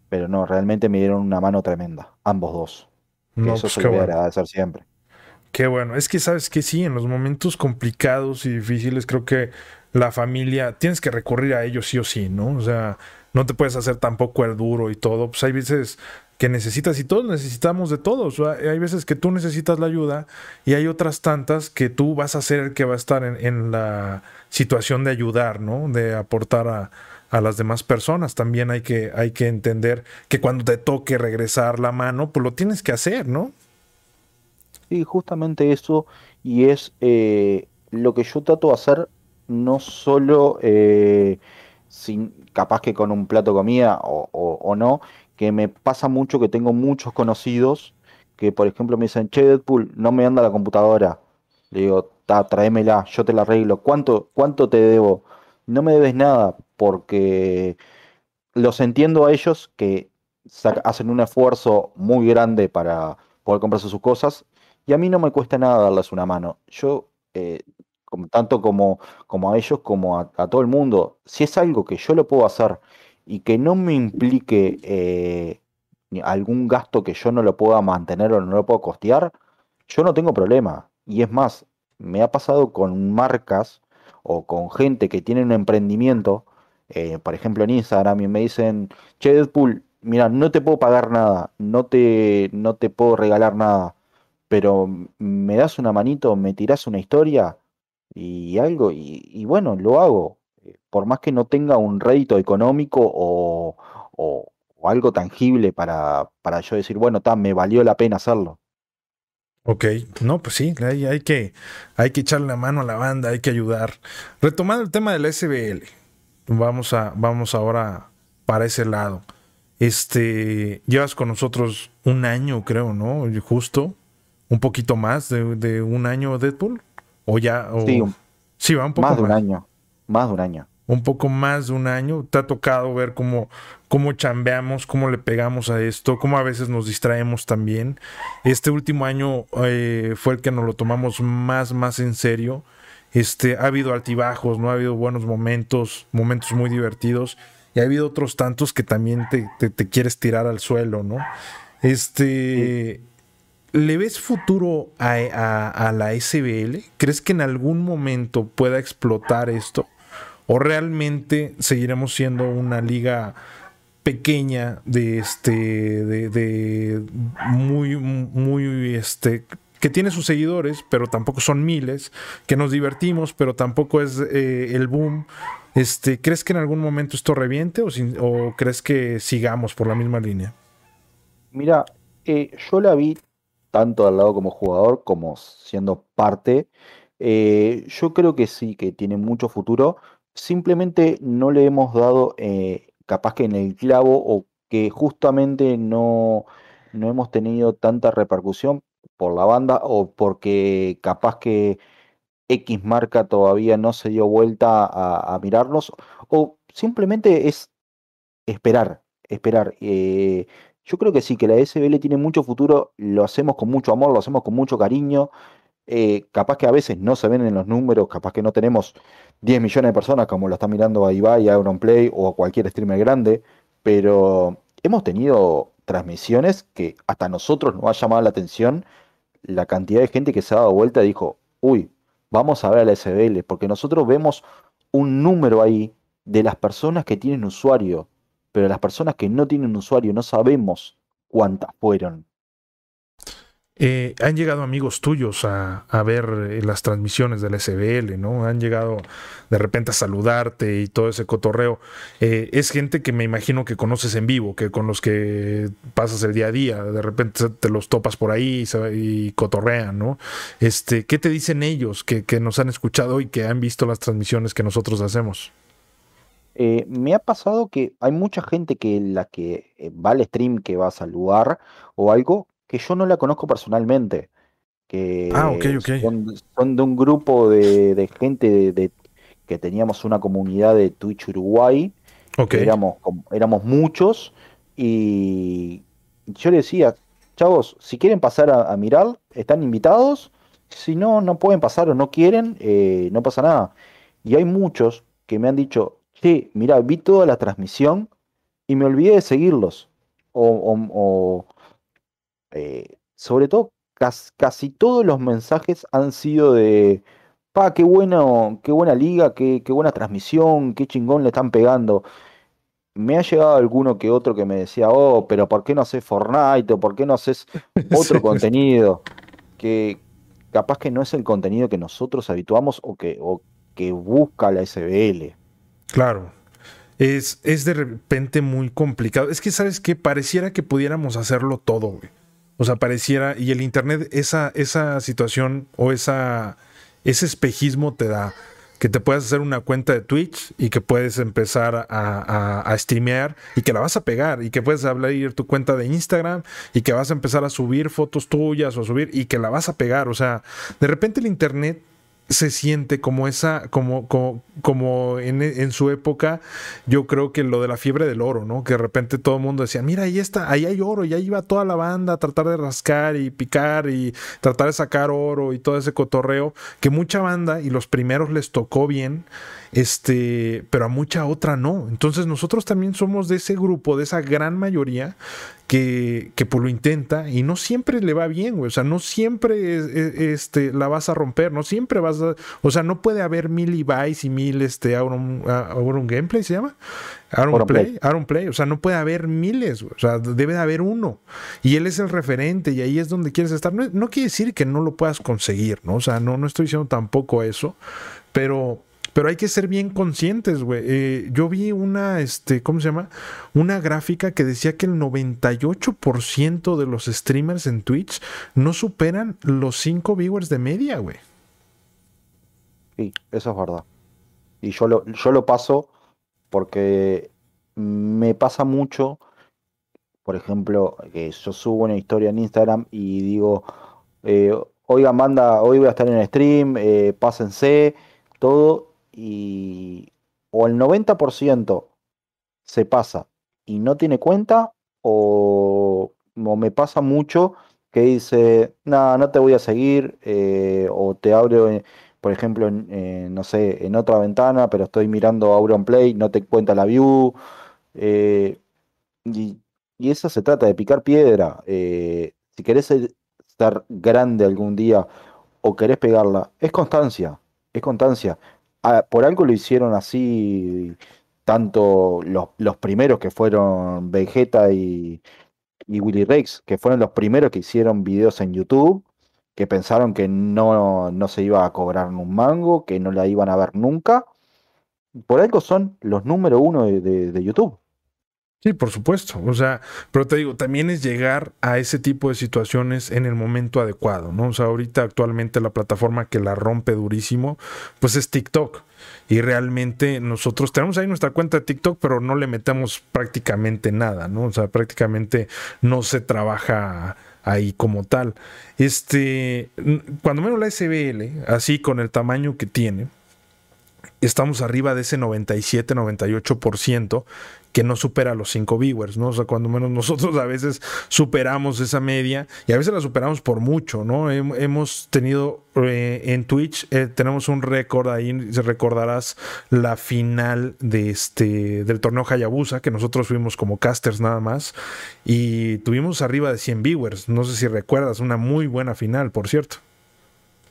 pero no, realmente me dieron una mano tremenda, ambos dos. Que
No,
eso
pues
se voy a agradecer siempre.
Qué bueno. Es que sabes que sí, en los momentos complicados y difíciles, creo que la familia tienes que recurrir a ellos sí o sí, ¿no? O sea, no te puedes hacer tampoco el duro y todo. Pues hay veces que necesitas y todos necesitamos de todos. Hay veces que tú necesitas la ayuda y hay otras tantas que tú vas a ser el que va a estar en, en la situación de ayudar, ¿no? De aportar a, a las demás personas. También hay que, hay que entender que cuando te toque regresar la mano, pues lo tienes que hacer, ¿no?
Sí, justamente eso, y es eh, lo que yo trato de hacer, no solo eh, sin, capaz que con un plato de comida o, o- no, que me pasa mucho que tengo muchos conocidos que, por ejemplo, me dicen, che, Deadpool, no me anda la computadora. Le digo, ta, tráemela, yo te la arreglo. ¿Cuánto, cuánto te debo? No me debes nada, porque los entiendo a ellos que hacen un esfuerzo muy grande para poder comprarse sus cosas y a mí no me cuesta nada darles una mano. Yo, eh, tanto como, como a ellos como a, todo el mundo, si es algo que yo lo puedo hacer y que no me implique eh, algún gasto que yo no lo pueda mantener o no lo puedo costear, yo no tengo problema. Y es más, me ha pasado con marcas o con gente que tiene un emprendimiento eh, por ejemplo en Instagram y me dicen, che Deadpool, mira, no te puedo pagar nada, no te, no te puedo regalar nada, pero me das una manito, me tirás una historia y algo, y, bueno, lo hago. Por más que no tenga un rédito económico o, algo tangible para, para yo decir, bueno, me valió la pena hacerlo.
Ok, no, pues sí, hay, hay, que, hay que echarle la mano a la banda, hay que ayudar. Retomando el tema del SBL, vamos, a, vamos ahora para ese lado. Este, llevas con nosotros un año, creo, ¿no? Justo, un poquito más de, un año Deadpool, o ya,
sí,
sí, va un poco
más de un año, más de un año
un poco más de un año. Te ha tocado ver cómo, cómo chambeamos, cómo le pegamos a esto, cómo a veces nos distraemos también. Este último año eh, fue el que nos lo tomamos más, más en serio. Este, ha habido altibajos, no ha habido buenos momentos, momentos muy divertidos. Y ha habido otros tantos que también te, te, quieres tirar al suelo, ¿no? Este. ¿Le ves futuro a, a la SBL? ¿Crees que en algún momento pueda explotar esto? o realmente seguiremos siendo una liga pequeña de este de, muy muy este que tiene sus seguidores, pero tampoco son miles, que nos divertimos, pero tampoco es eh, el boom. Este, ¿Crees que en algún momento esto reviente o, crees que sigamos por la misma línea?
Mira, eh, yo la vi tanto al lado como jugador como siendo parte. Eh, yo creo que sí, que tiene mucho futuro simplemente no le hemos dado eh, capaz que en el clavo o que justamente no, no hemos tenido tanta repercusión por la banda o porque capaz que X marca todavía no se dio vuelta a, mirarnos o simplemente es esperar, esperar. Eh, yo creo que sí, que la SBL tiene mucho futuro, lo hacemos con mucho amor, lo hacemos con mucho cariño. Eh, capaz que a veces no se ven en los números, capaz que no tenemos 10 millones de personas como lo está mirando a Ibai, a Auronplay o a cualquier streamer grande, pero hemos tenido transmisiones que hasta nosotros nos ha llamado la atención la cantidad de gente que se ha dado vuelta dijo, uy, vamos a ver a la SBL, porque nosotros vemos un número ahí de las personas que tienen usuario, pero las personas que no tienen usuario no sabemos cuántas fueron.
Eh, han llegado amigos tuyos a, ver eh, las transmisiones del SBL, ¿no? Han llegado de repente a saludarte y todo ese cotorreo. Eh, es gente que me imagino que conoces en vivo, que con los que pasas el día a día, de repente te los topas por ahí y, cotorrean, ¿no? Este, ¿Qué te dicen ellos que, nos han escuchado y que han visto las transmisiones que nosotros hacemos?
me ha pasado que hay mucha gente que la que va al stream, que va a saludar o algo, que yo no la conozco personalmente. Que
ah,
Son, de un grupo de, gente de, que teníamos una comunidad de Twitch Uruguay. éramos, éramos muchos. Y yo le decía, chavos, si quieren pasar a, mirar, están invitados. Si no, no pueden pasar o no quieren, eh, no pasa nada. Y hay muchos que me han dicho, che, mira, vi toda la transmisión y me olvidé de seguirlos. o, eh, sobre todo, casi, todos los mensajes han sido de, pa, qué, bueno, qué buena liga, qué, qué buena transmisión, qué chingón le están pegando. Me ha llegado alguno que otro que me decía, oh, pero ¿por qué no haces Fortnite? ¿O por qué no haces otro contenido? Que capaz que no es el contenido que nosotros habituamos o que, o que busca la SBL.
Claro, es, es, de repente muy complicado. Es que, ¿sabes qué? Pareciera que pudiéramos hacerlo todo, güey. O sea, pareciera, y el Internet, esa, esa situación o esa, ese espejismo te da que te puedes hacer una cuenta de Twitch y que puedes empezar a, a, streamear y que la vas a pegar y que puedes abrir tu cuenta de Instagram y que vas a empezar a subir fotos tuyas o subir y que la vas a pegar. O sea, de repente el Internet se siente como esa, como, como, como en, en, su época, yo creo que lo de la fiebre del oro, ¿no? Que de repente todo el mundo decía, mira, ahí está, ahí hay oro, y ahí iba toda la banda a tratar de rascar y picar y tratar de sacar oro y todo ese cotorreo, que mucha banda y los primeros les tocó bien, este, pero a mucha otra no. Entonces nosotros también somos de ese grupo, de esa gran mayoría que, que pues lo intenta y no siempre le va bien, güey. O sea, no siempre este, la vas a romper, no siempre vas a. O sea, no puede haber mil Ibais y mil este, Auron, Auron Gameplay, ¿se llama? Aaron Play, Aaron Play, o sea, no puede haber miles, o sea, debe de haber uno. Y él es el referente y ahí es donde quieres estar. No, no, quiere decir que no lo puedas conseguir, ¿no? O sea, no, no estoy diciendo tampoco eso, pero, pero hay que ser bien conscientes, güey. Eh, yo vi una, este, ¿cómo se llama? Una gráfica que decía que el 98% de los streamers en Twitch no superan los 5 viewers de media, güey.
Sí, eso es verdad. Y yo lo, yo lo paso porque me pasa mucho, por ejemplo, que yo subo una historia en Instagram y digo, eh, oiga, manda, hoy voy a estar en el stream, eh, pásense, todo, y o el 90% se pasa y no tiene cuenta, o, me pasa mucho que dice, no, no te voy a seguir, eh, o te abro por ejemplo, en, no sé, en otra ventana, pero estoy mirando Auron Play, no te cuenta la view. Eh, y, eso se trata de picar piedra. Eh, si querés estar grande algún día o querés pegarla, es constancia, es constancia. Ah, por algo lo hicieron así tanto los, los primeros que fueron Vegeta y, y Willy Rex, que fueron los primeros que hicieron videos en YouTube que pensaron que no, no se iba a cobrar un mango, que no la iban a ver nunca. Por algo son los número uno de, YouTube.
Sí, por supuesto. O sea, pero te digo, también es llegar a ese tipo de situaciones en el momento adecuado, ¿no? O sea, ahorita actualmente la plataforma que la rompe durísimo, pues es TikTok. Y realmente nosotros tenemos ahí nuestra cuenta de TikTok, pero no le metemos prácticamente nada, ¿no? O sea, prácticamente no se trabaja ahí como tal. Este, cuando menos la SBL, así con el tamaño que tiene, estamos arriba de ese 97-98% que no supera los 5 viewers, ¿no? O sea, cuando menos nosotros a veces superamos esa media y a veces la superamos por mucho, ¿no? Hemos tenido eh, en Twitch, eh, tenemos un récord ahí, recordarás la final de este, del torneo Hayabusa, que nosotros fuimos como casters nada más, y tuvimos arriba de 100 viewers, no sé si recuerdas, una muy buena final, por cierto.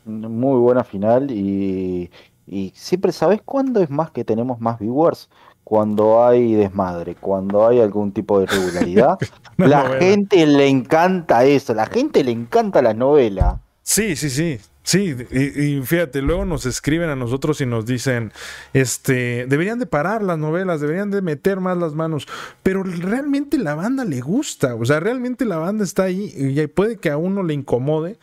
Muy buena final y, y siempre sabes cuándo es más que tenemos más viewers cuando hay desmadre, cuando hay algún tipo de irregularidad. la gente le encanta eso, la gente le encanta la novela.
Sí, sí, sí. Sí, y, fíjate, luego nos escriben a nosotros y nos dicen, este, deberían de parar las novelas, deberían de meter más las manos, pero realmente la banda le gusta, o sea, realmente la banda está ahí y puede que a uno le incomode,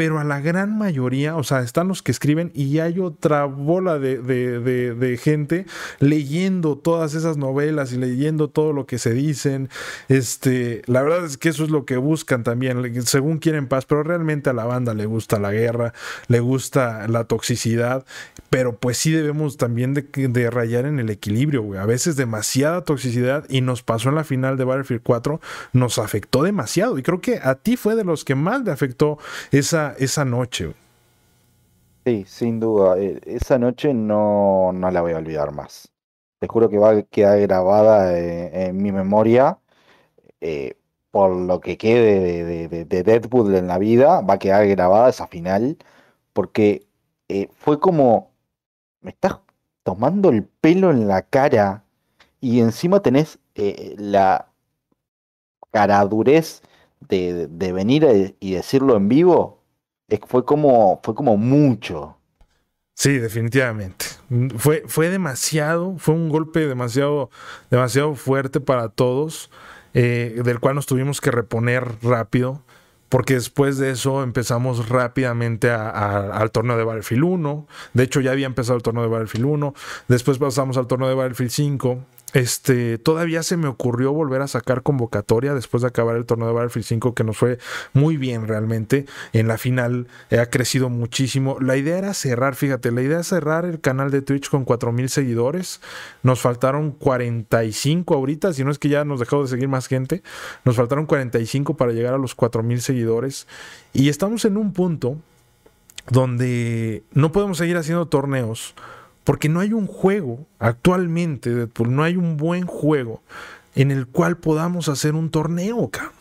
pero a la gran mayoría, o sea, están los que escriben y hay otra bola de, gente leyendo todas esas novelas y leyendo todo lo que se dicen. Este, la verdad es que eso es lo que buscan también, según quieren paz, pero realmente a la banda le gusta la guerra, le gusta la toxicidad, pero pues sí debemos también de, rayar en el equilibrio, güey. A veces demasiada toxicidad y nos pasó en la final de Battlefield 4, nos afectó demasiado y creo que a ti fue de los que más le afectó esa esa, noche.
Sí, sin duda. E, esa noche no, no la voy a olvidar más. Te juro que va a quedar grabada eh, en, mi memoria. Eh, por lo que quede de, de, Deadpool en la vida, va a quedar grabada esa final. Porque eh, fue como. Me estás tomando el pelo en la cara. Y encima tenés la caradurez de, de venir y decirlo en vivo fue como, fue como mucho.
Sí, definitivamente. Fue, fue demasiado, fue un golpe demasiado, demasiado fuerte para todos, eh, del cual nos tuvimos que reponer rápido, porque después de eso empezamos rápidamente al torneo de Battlefield 1. De hecho, ya había empezado el torneo de Battlefield 1. Después pasamos al torneo de Battlefield 5. Este, todavía se me ocurrió volver a sacar convocatoria después de acabar el torneo de Battlefield 5, que nos fue muy bien realmente. En la final ha crecido muchísimo. La idea era cerrar, fíjate, la idea era cerrar el canal de Twitch con 4000 seguidores. Nos faltaron 45 ahorita, si no es que ya nos dejó de seguir más gente. Nos faltaron 45 para llegar a los 4000 seguidores. Y estamos en un punto donde no podemos seguir haciendo torneos porque no hay un juego actualmente, no hay un buen juego en el cual podamos hacer un torneo, cabrón.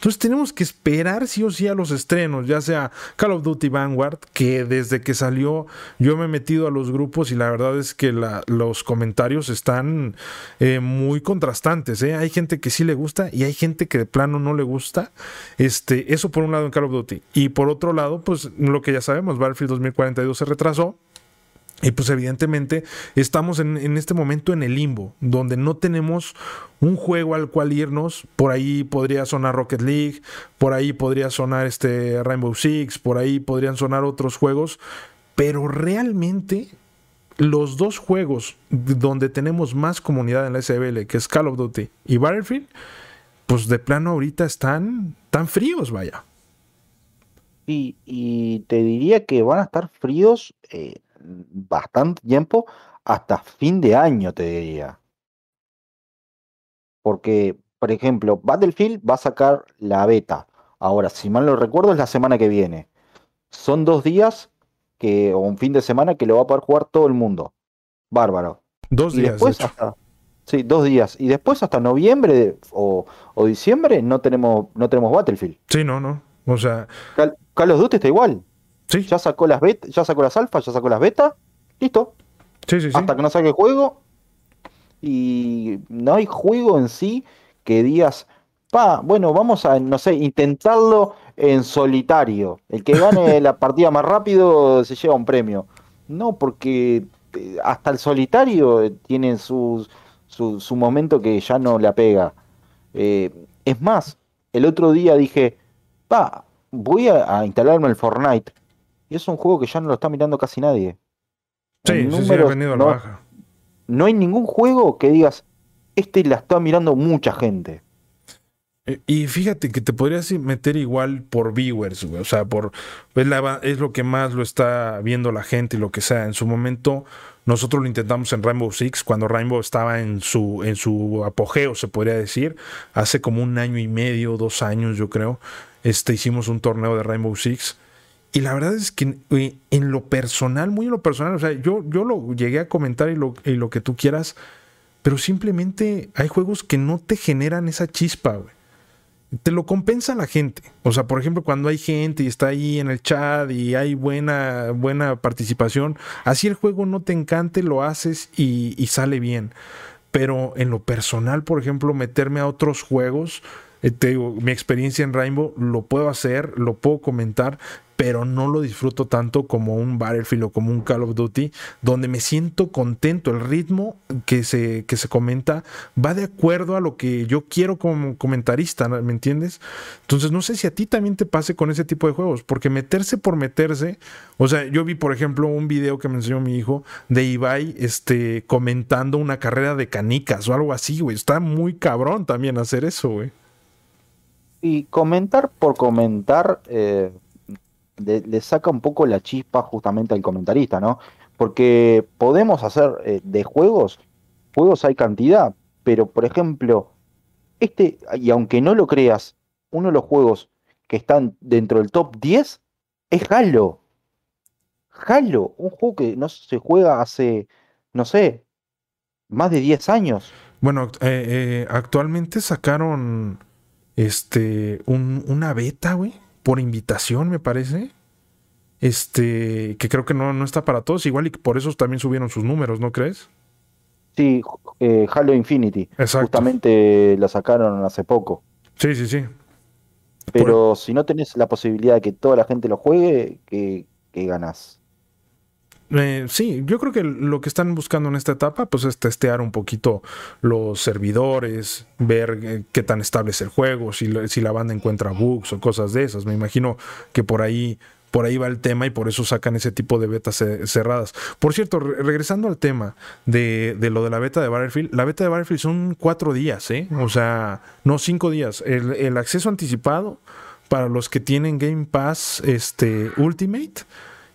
Entonces tenemos que esperar sí o sí a los estrenos, ya sea Call of Duty Vanguard, que desde que salió yo me he metido a los grupos y la verdad es que los comentarios están eh, muy contrastantes. ¿eh? Hay gente que sí le gusta y hay gente que de plano no le gusta. Este, eso por un lado en Call of Duty. Y por otro lado, pues lo que ya sabemos, Battlefield 2042 se retrasó. Y pues evidentemente estamos en, este momento en el limbo, donde no tenemos un juego al cual irnos. Por ahí podría sonar Rocket League, por ahí podría sonar este Rainbow Six, por ahí podrían sonar otros juegos. Pero realmente los dos juegos donde tenemos más comunidad en la SBL, que es Call of Duty y Battlefield, pues de plano ahorita están tan fríos, vaya.
Y, y te diría que van a estar fríos. Eh, bastante tiempo, hasta fin de año, te diría. Porque, por ejemplo, Battlefield va a sacar la beta. Ahora, si mal no recuerdo, es la semana que viene. Son dos días que, o un fin de semana que lo va a poder jugar todo el mundo. Bárbaro.
Dos días.
Después hasta, sí, dos días. Y después hasta noviembre o, diciembre no tenemos, no tenemos Battlefield.
Sí, no, no. O sea.
Call, of Duty está igual. Ya sacó las beta, ya sacó las alfas, ya sacó las betas, listo.
Sí, sí,
Hasta que no saque el juego. Y no hay juego en sí que digas, pa, bueno, vamos a, no sé, intentarlo en solitario. El que gane la partida más rápido se lleva un premio. No, porque eh, hasta el solitario tiene su, su, momento que ya no la pega. Eh, es más, el otro día dije, pa, voy a instalarme el Fortnite. Y es un juego que ya no lo está mirando casi nadie.
Sí, sí, ha venido a la baja.
No hay ningún juego que digas, este la está mirando mucha gente.
Eh, y fíjate que te podrías meter igual por viewers, güey. O sea, por es, es, lo que más lo está viendo la gente y lo que sea. En su momento, nosotros lo intentamos en Rainbow Six, cuando Rainbow estaba en su, en su apogeo, se podría decir. Hace como un año y medio, dos años, yo creo. Este, hicimos un torneo de Rainbow Six y la verdad es que en lo personal, muy en lo personal, o sea, yo, yo lo llegué a comentar y lo, y lo que tú quieras, pero simplemente hay juegos que no te generan esa chispa, güey. Te lo compensa la gente. O sea, por ejemplo, cuando hay gente y está ahí en el chat y hay buena, buena participación, así el juego no te encante, lo haces y, y sale bien. Pero en lo personal, por ejemplo, meterme a otros juegos, eh, te digo, mi experiencia en Rainbow lo puedo hacer, lo puedo comentar, pero no lo disfruto tanto como un Battlefield o como un Call of Duty, donde me siento contento. El ritmo que se, que se comenta va de acuerdo a lo que yo quiero como comentarista, ¿me entiendes? Entonces, no sé si a ti también te pase con ese tipo de juegos, porque meterse por meterse, o sea, yo vi, por ejemplo, un video que me enseñó mi hijo de Ibai este, comentando una carrera de canicas o algo así, güey. Está muy cabrón también hacer eso, güey.
Y comentar por comentar, eh, le, saca un poco la chispa justamente al comentarista, ¿no? Porque podemos hacer eh, de juegos, juegos hay cantidad, pero por ejemplo, este, y aunque no lo creas, uno de los juegos que están dentro del top 10 es Halo. Halo, un juego que no se juega hace, no sé, más de 10 años.
Bueno, eh, eh, actualmente sacaron este una beta, güey por invitación, me parece. Este, que creo que no, no está para todos, igual y por eso también subieron sus números, ¿no crees?
Sí, eh, Halo Infinity. Exacto. Justamente la sacaron hace poco.
Sí, sí, sí.
Pero si no tenés la posibilidad de que toda la gente lo juegue, ¿qué, qué ganas?
Eh, sí, yo creo que lo que están buscando en esta etapa pues es testear un poquito los servidores, ver eh, qué tan estable es el juego, si, si la banda encuentra bugs o cosas de esas. Me imagino que por ahí por ahí va el tema y por eso sacan ese tipo de betas cerradas. Por cierto, regresando al tema de, lo de la beta de Battlefield, la beta de Battlefield son cuatro días, ¿eh? O sea, no cinco días. El, el acceso anticipado para los que tienen Game Pass este, Ultimate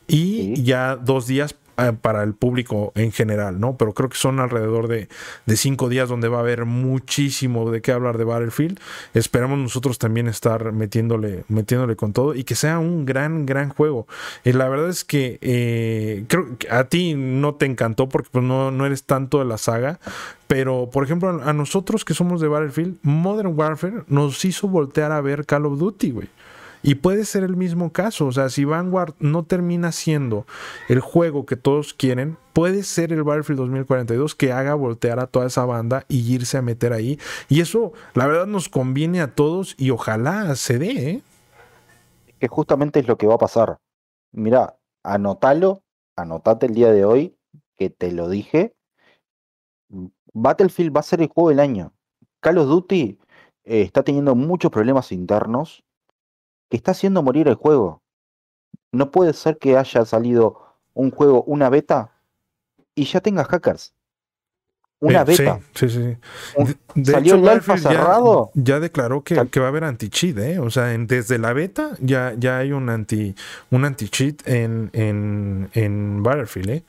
y ya dos días eh, para el público en general, ¿no? Pero creo que son alrededor de, de, cinco días donde va a haber muchísimo de qué hablar de Battlefield. Esperamos nosotros también estar metiéndole, metiéndole con todo y que sea un gran, gran juego. Y la verdad es que eh, creo que a ti no te encantó porque pues, no, no eres tanto de la saga, pero, por ejemplo, a nosotros que somos de Battlefield, Modern Warfare nos hizo voltear a ver Call of Duty, güey. Y puede ser el mismo caso. O sea, si Vanguard no termina siendo el juego que todos quieren, puede ser el Battlefield 2042 que haga voltear a toda esa banda y irse a meter ahí. Y eso, la verdad, nos conviene a todos y ojalá se dé. ¿eh?
Que justamente es lo que va a pasar. Mira, anótalo, anotate el día de hoy, que te lo dije. Battlefield va a ser el juego del año. Call of Duty eh, está teniendo muchos problemas internos que está haciendo morir el juego. No puede ser que haya salido un juego, una beta, y ya tenga hackers. Una
eh,
beta.
Sí, sí,
sí. ¿Salió el alfa cerrado?
Ya, declaró que, va a haber anti-cheat, ¿eh? O sea, desde la beta ya, ya hay un anti un anti-cheat en, en, en, Battlefield, ¿eh?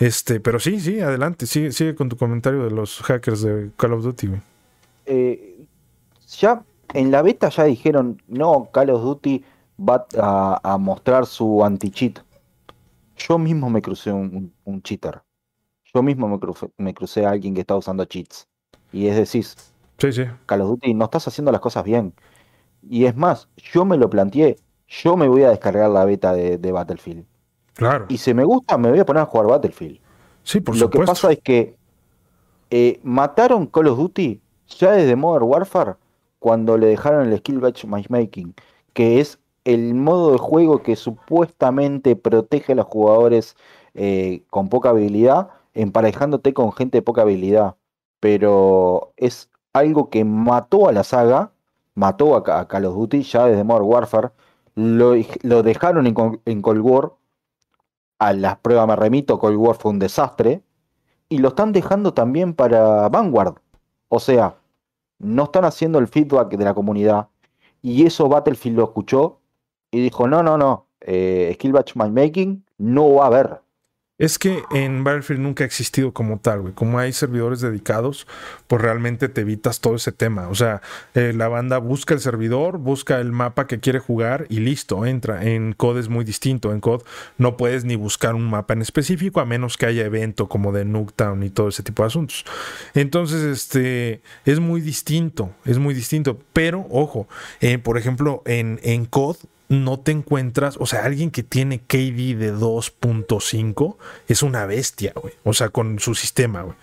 Este, pero sí, sí, adelante, sigue, sigue con tu comentario de los hackers de Call of Duty,
eh, ya en la beta ya dijeron, no, Call of Duty va a, mostrar su anti-cheat. Yo mismo me crucé un, cheater. Yo mismo me crucé, me crucé a alguien que está usando cheats. Y es decir,
sí, sí.
Call of Duty, no estás haciendo las cosas bien. Y es más, yo me lo planteé, yo me voy a descargar la beta de, Battlefield.
Claro.
Y si me gusta, me voy a poner a jugar Battlefield.
Sí, por
Lo que pasa es que eh, mataron Call of Duty ya desde Modern Warfare cuando le dejaron el Skill Batch Matchmaking, que es el modo de juego que supuestamente protege a los jugadores eh, con poca habilidad, emparejándote con gente de poca habilidad. Pero es algo que mató a la saga, mató a, Call of Duty ya desde Modern Warfare, lo, dejaron en, en, Cold War, a las pruebas me remito, Cold War fue un desastre, y lo están dejando también para Vanguard. O sea, no están haciendo el feedback de la comunidad. Y eso Battlefield lo escuchó y dijo, no, no, no, eh, Skill Batch Making no va a haber.
Es que en Battlefield nunca ha existido como tal, güey. Como hay servidores dedicados, pues realmente te evitas todo ese tema. O sea, eh, la banda busca el servidor, busca el mapa que quiere jugar y listo, entra. En COD es muy distinto. En COD no puedes ni buscar un mapa en específico a menos que haya evento como de Nuketown y todo ese tipo de asuntos. Entonces, este, es muy distinto, es muy distinto. Pero, ojo, eh, por ejemplo, en, en COD no te encuentras, o sea, alguien que tiene KD de 2.5 es una bestia, güey. O sea, con su sistema, güey.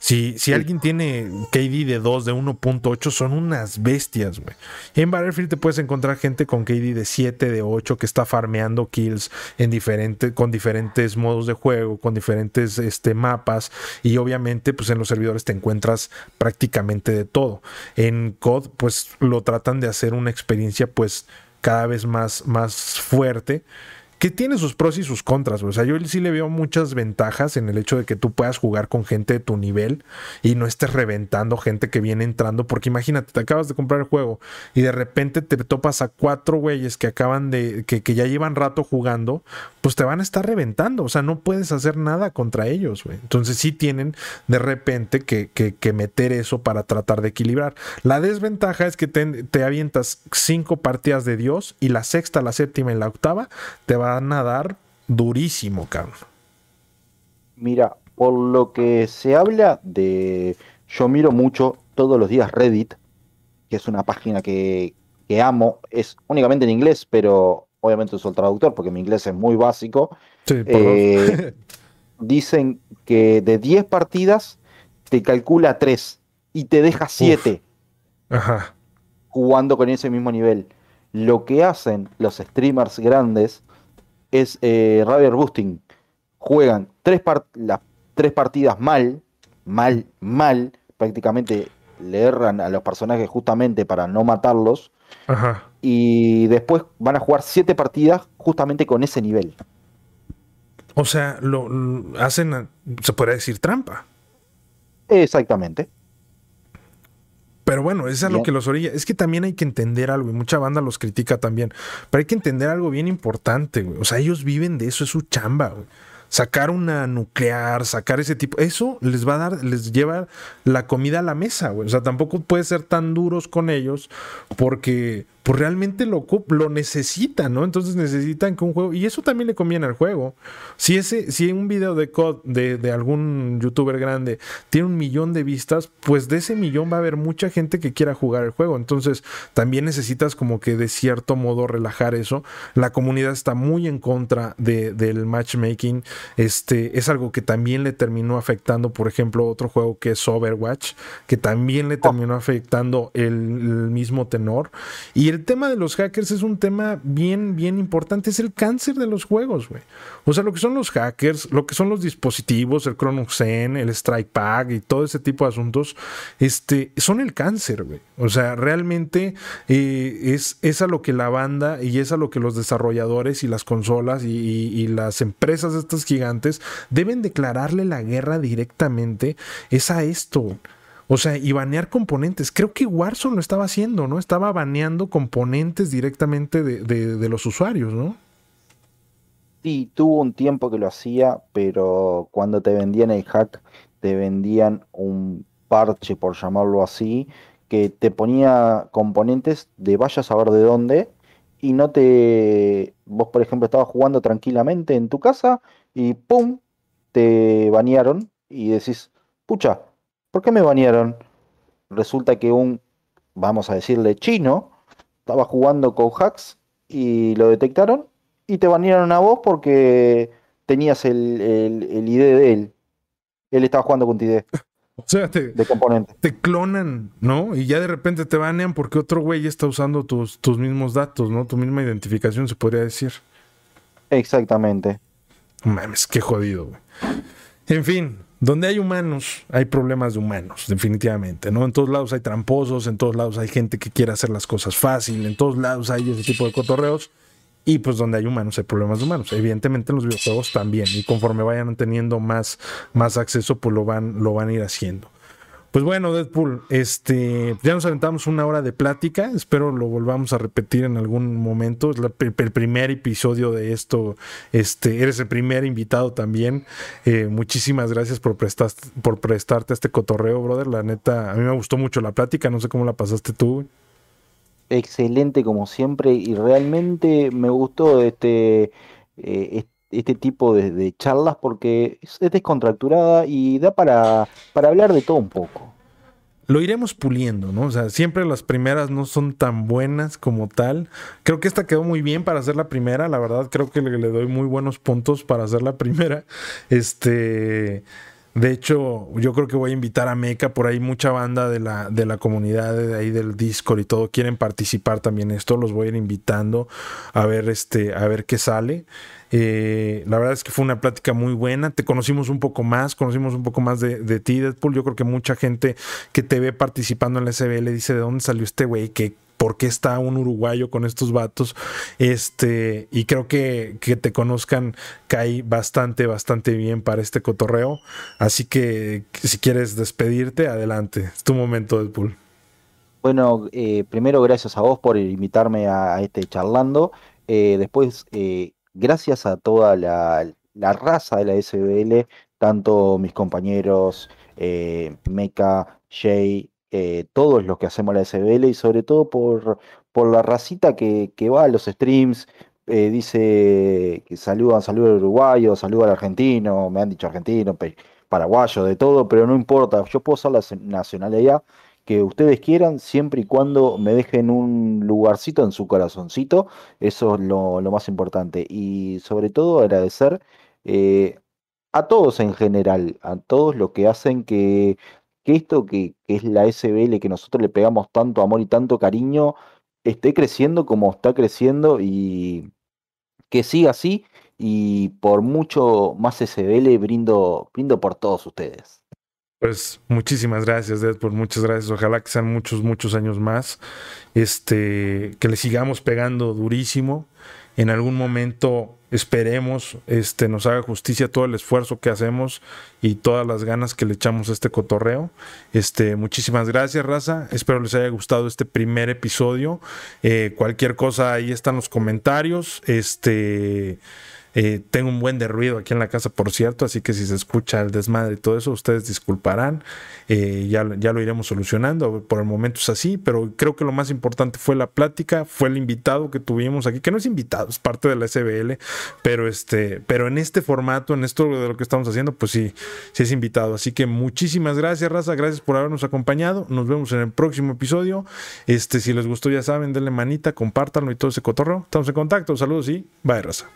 Si, si alguien tiene KD de 2, de 1.8, son unas bestias, güey. En Battlefield te puedes encontrar gente con KD de 7, de 8, que está farmeando kills en diferente, con diferentes modos de juego, con diferentes este, mapas. Y obviamente, pues en los servidores te encuentras prácticamente de todo. En COD, pues lo tratan de hacer una experiencia, pues cada vez más, más fuerte que tiene sus pros y sus contras. O sea, yo sí le veo muchas ventajas en el hecho de que tú puedas jugar con gente de tu nivel y no estés reventando gente que viene entrando. Porque imagínate, te acabas de comprar el juego y de repente te topas a cuatro güeyes que acaban de, que, ya llevan rato jugando, pues te van a estar reventando. O sea, no puedes hacer nada contra ellos, güey. Entonces sí tienen de repente que, que, meter eso para tratar de equilibrar. La desventaja es que te, te avientas cinco partidas de Dios y la sexta, la séptima y la octava te va van a dar durísimo, cabrón.
Mira, por lo que se habla de. Yo miro mucho todos los días Reddit, que es una página que, amo. Es únicamente en inglés, pero obviamente uso el traductor porque mi inglés es muy básico. Eh, dicen que de 10 partidas te calcula 3 y te deja 7 jugando con ese mismo nivel. Lo que hacen los streamers grandes es eh, Boosting. Juegan tres, las tres partidas mal, mal, mal. Prácticamente le erran a los personajes justamente para no matarlos. Y después van a jugar siete partidas justamente con ese nivel.
O sea, lo, hacen, se podría decir trampa.
Exactamente.
Pero bueno, eso es lo que los orilla. Es que también hay que entender algo, y mucha banda los critica también. Pero hay que entender algo bien importante, güey. O sea, ellos viven de eso, es su chamba, güey. sacar una nuclear, sacar ese tipo, eso les va a dar, les lleva la comida a la mesa, güey. O sea, tampoco puede ser tan duros con ellos porque pues realmente lo, lo necesitan, ¿no? Entonces necesitan que un juego, y eso también le conviene al juego. Si ese, si un video de COD de, de, algún youtuber grande tiene un millón de vistas, pues de ese millón va a haber mucha gente que quiera jugar el juego. Entonces también necesitas como que de cierto modo relajar eso. La comunidad está muy en contra de, del matchmaking. Este es algo que también le terminó afectando, por ejemplo, otro juego que es Overwatch, que también le terminó afectando el, el mismo tenor. Y el tema de los hackers es un tema bien, bien importante. Es el cáncer de los juegos, güey. O sea, lo que son los hackers, lo que son los dispositivos, el Zen, el Strike Pack y todo ese tipo de asuntos, este, son el cáncer, güey. O sea, realmente eh, es, a lo que la banda y es a lo que los desarrolladores y las consolas y, las empresas estas gigantes deben declararle la guerra directamente. Es a esto. O sea, y banear componentes. Creo que Warzone lo estaba haciendo, ¿no? Estaba baneando componentes directamente de, los usuarios, ¿no?
Sí, tuvo un tiempo que lo hacía, pero cuando te vendían el hack, te vendían un parche, por llamarlo así, que te ponía componentes de vaya a saber de dónde, y no te. Vos, por ejemplo, estabas jugando tranquilamente en tu casa y ¡pum! te banearon y decís, pucha, ¿Por qué me banearon? Resulta que un, vamos a decirle, chino, estaba jugando con hacks y lo detectaron y te banearon a vos porque tenías el, el, ID de él. Él estaba jugando con tu ID.
O sea, te,
de componente.
te clonan, ¿no? Y ya de repente te banean porque otro güey está usando tus, tus mismos datos, ¿no? Tu misma identificación, se podría decir.
Exactamente.
Mames, qué jodido, güey. En fin, donde hay humanos, hay problemas de humanos, definitivamente, ¿no? En todos lados hay tramposos, en todos lados hay gente que quiere hacer las cosas fácil, en todos lados hay ese tipo de cotorreos. Y pues donde hay humanos hay problemas de humanos. Evidentemente en los videojuegos también. Y conforme vayan teniendo más, más acceso, pues lo van, lo van a ir haciendo. Pues bueno, Deadpool, este, ya nos aventamos una hora de plática. Espero lo volvamos a repetir en algún momento. Es el primer episodio de esto. Este, eres el primer invitado también. Eh, muchísimas gracias por, por prestarte este cotorreo, brother. La neta, a mí me gustó mucho la plática. No sé cómo la pasaste tú.
Excelente como siempre y realmente me gustó este, eh, este tipo de, charlas porque es, descontracturada y da para, para hablar de todo un poco.
Lo iremos puliendo, ¿no? O sea, siempre las primeras no son tan buenas como tal. Creo que esta quedó muy bien para hacer la primera, la verdad, creo que le, le doy muy buenos puntos para hacer la primera. Este. De hecho, yo creo que voy a invitar a Meca, por ahí mucha banda de la, de la comunidad de ahí del Discord y todo quieren participar también en esto, los voy a ir invitando a ver este, a ver qué sale. Eh, la verdad es que fue una plática muy buena. Te conocimos un poco más, conocimos un poco más de, de, ti, Deadpool. Yo creo que mucha gente que te ve participando en la SBL dice de dónde salió este güey, que por qué está un uruguayo con estos vatos. Este, y creo que, que te conozcan cae bastante, bastante bien para este cotorreo. Así que si quieres despedirte, adelante. Es tu momento, Deadpool.
Bueno, eh, primero gracias a vos por invitarme a, este charlando. Eh, después, eh, gracias a toda la, la, raza de la SBL, tanto mis compañeros, Meca, Jay, eh, todos los que hacemos la SBL y sobre todo por, por la racita que, va a los streams, eh, dice que saludan, saluda al uruguayo, saluda al argentino, me han dicho argentino, paraguayo, de todo, pero no importa, yo puedo ser la nacionalidad que ustedes quieran, siempre y cuando me dejen un lugarcito en su corazoncito, eso es lo, más importante. Y sobre todo agradecer eh, a todos en general, a todos los que hacen que que esto que, es la SBL, que nosotros le pegamos tanto amor y tanto cariño, esté creciendo como está creciendo y que siga así. Y por mucho más SBL brindo, brindo por todos ustedes.
Pues muchísimas gracias, Deadpool, muchas gracias. Ojalá que sean muchos, muchos años más. Este, que le sigamos pegando durísimo. En algún momento esperemos este, nos haga justicia todo el esfuerzo que hacemos y todas las ganas que le echamos a este cotorreo. Este, muchísimas gracias, raza. Espero les haya gustado este primer episodio. Eh, cualquier cosa ahí están los comentarios. Este. Eh, tengo un buen de ruido aquí en la casa, por cierto, así que si se escucha el desmadre y todo eso, ustedes disculparán. Eh, ya, ya lo iremos solucionando. Por el momento es así, pero creo que lo más importante fue la plática, fue el invitado que tuvimos aquí, que no es invitado, es parte de la SBL, pero, este, pero en este formato, en esto de lo que estamos haciendo, pues sí, sí es invitado. Así que muchísimas gracias, Raza, gracias por habernos acompañado. Nos vemos en el próximo episodio. Este, si les gustó, ya saben, denle manita, compártanlo y todo ese cotorreo. Estamos en contacto. Saludos y bye, Raza.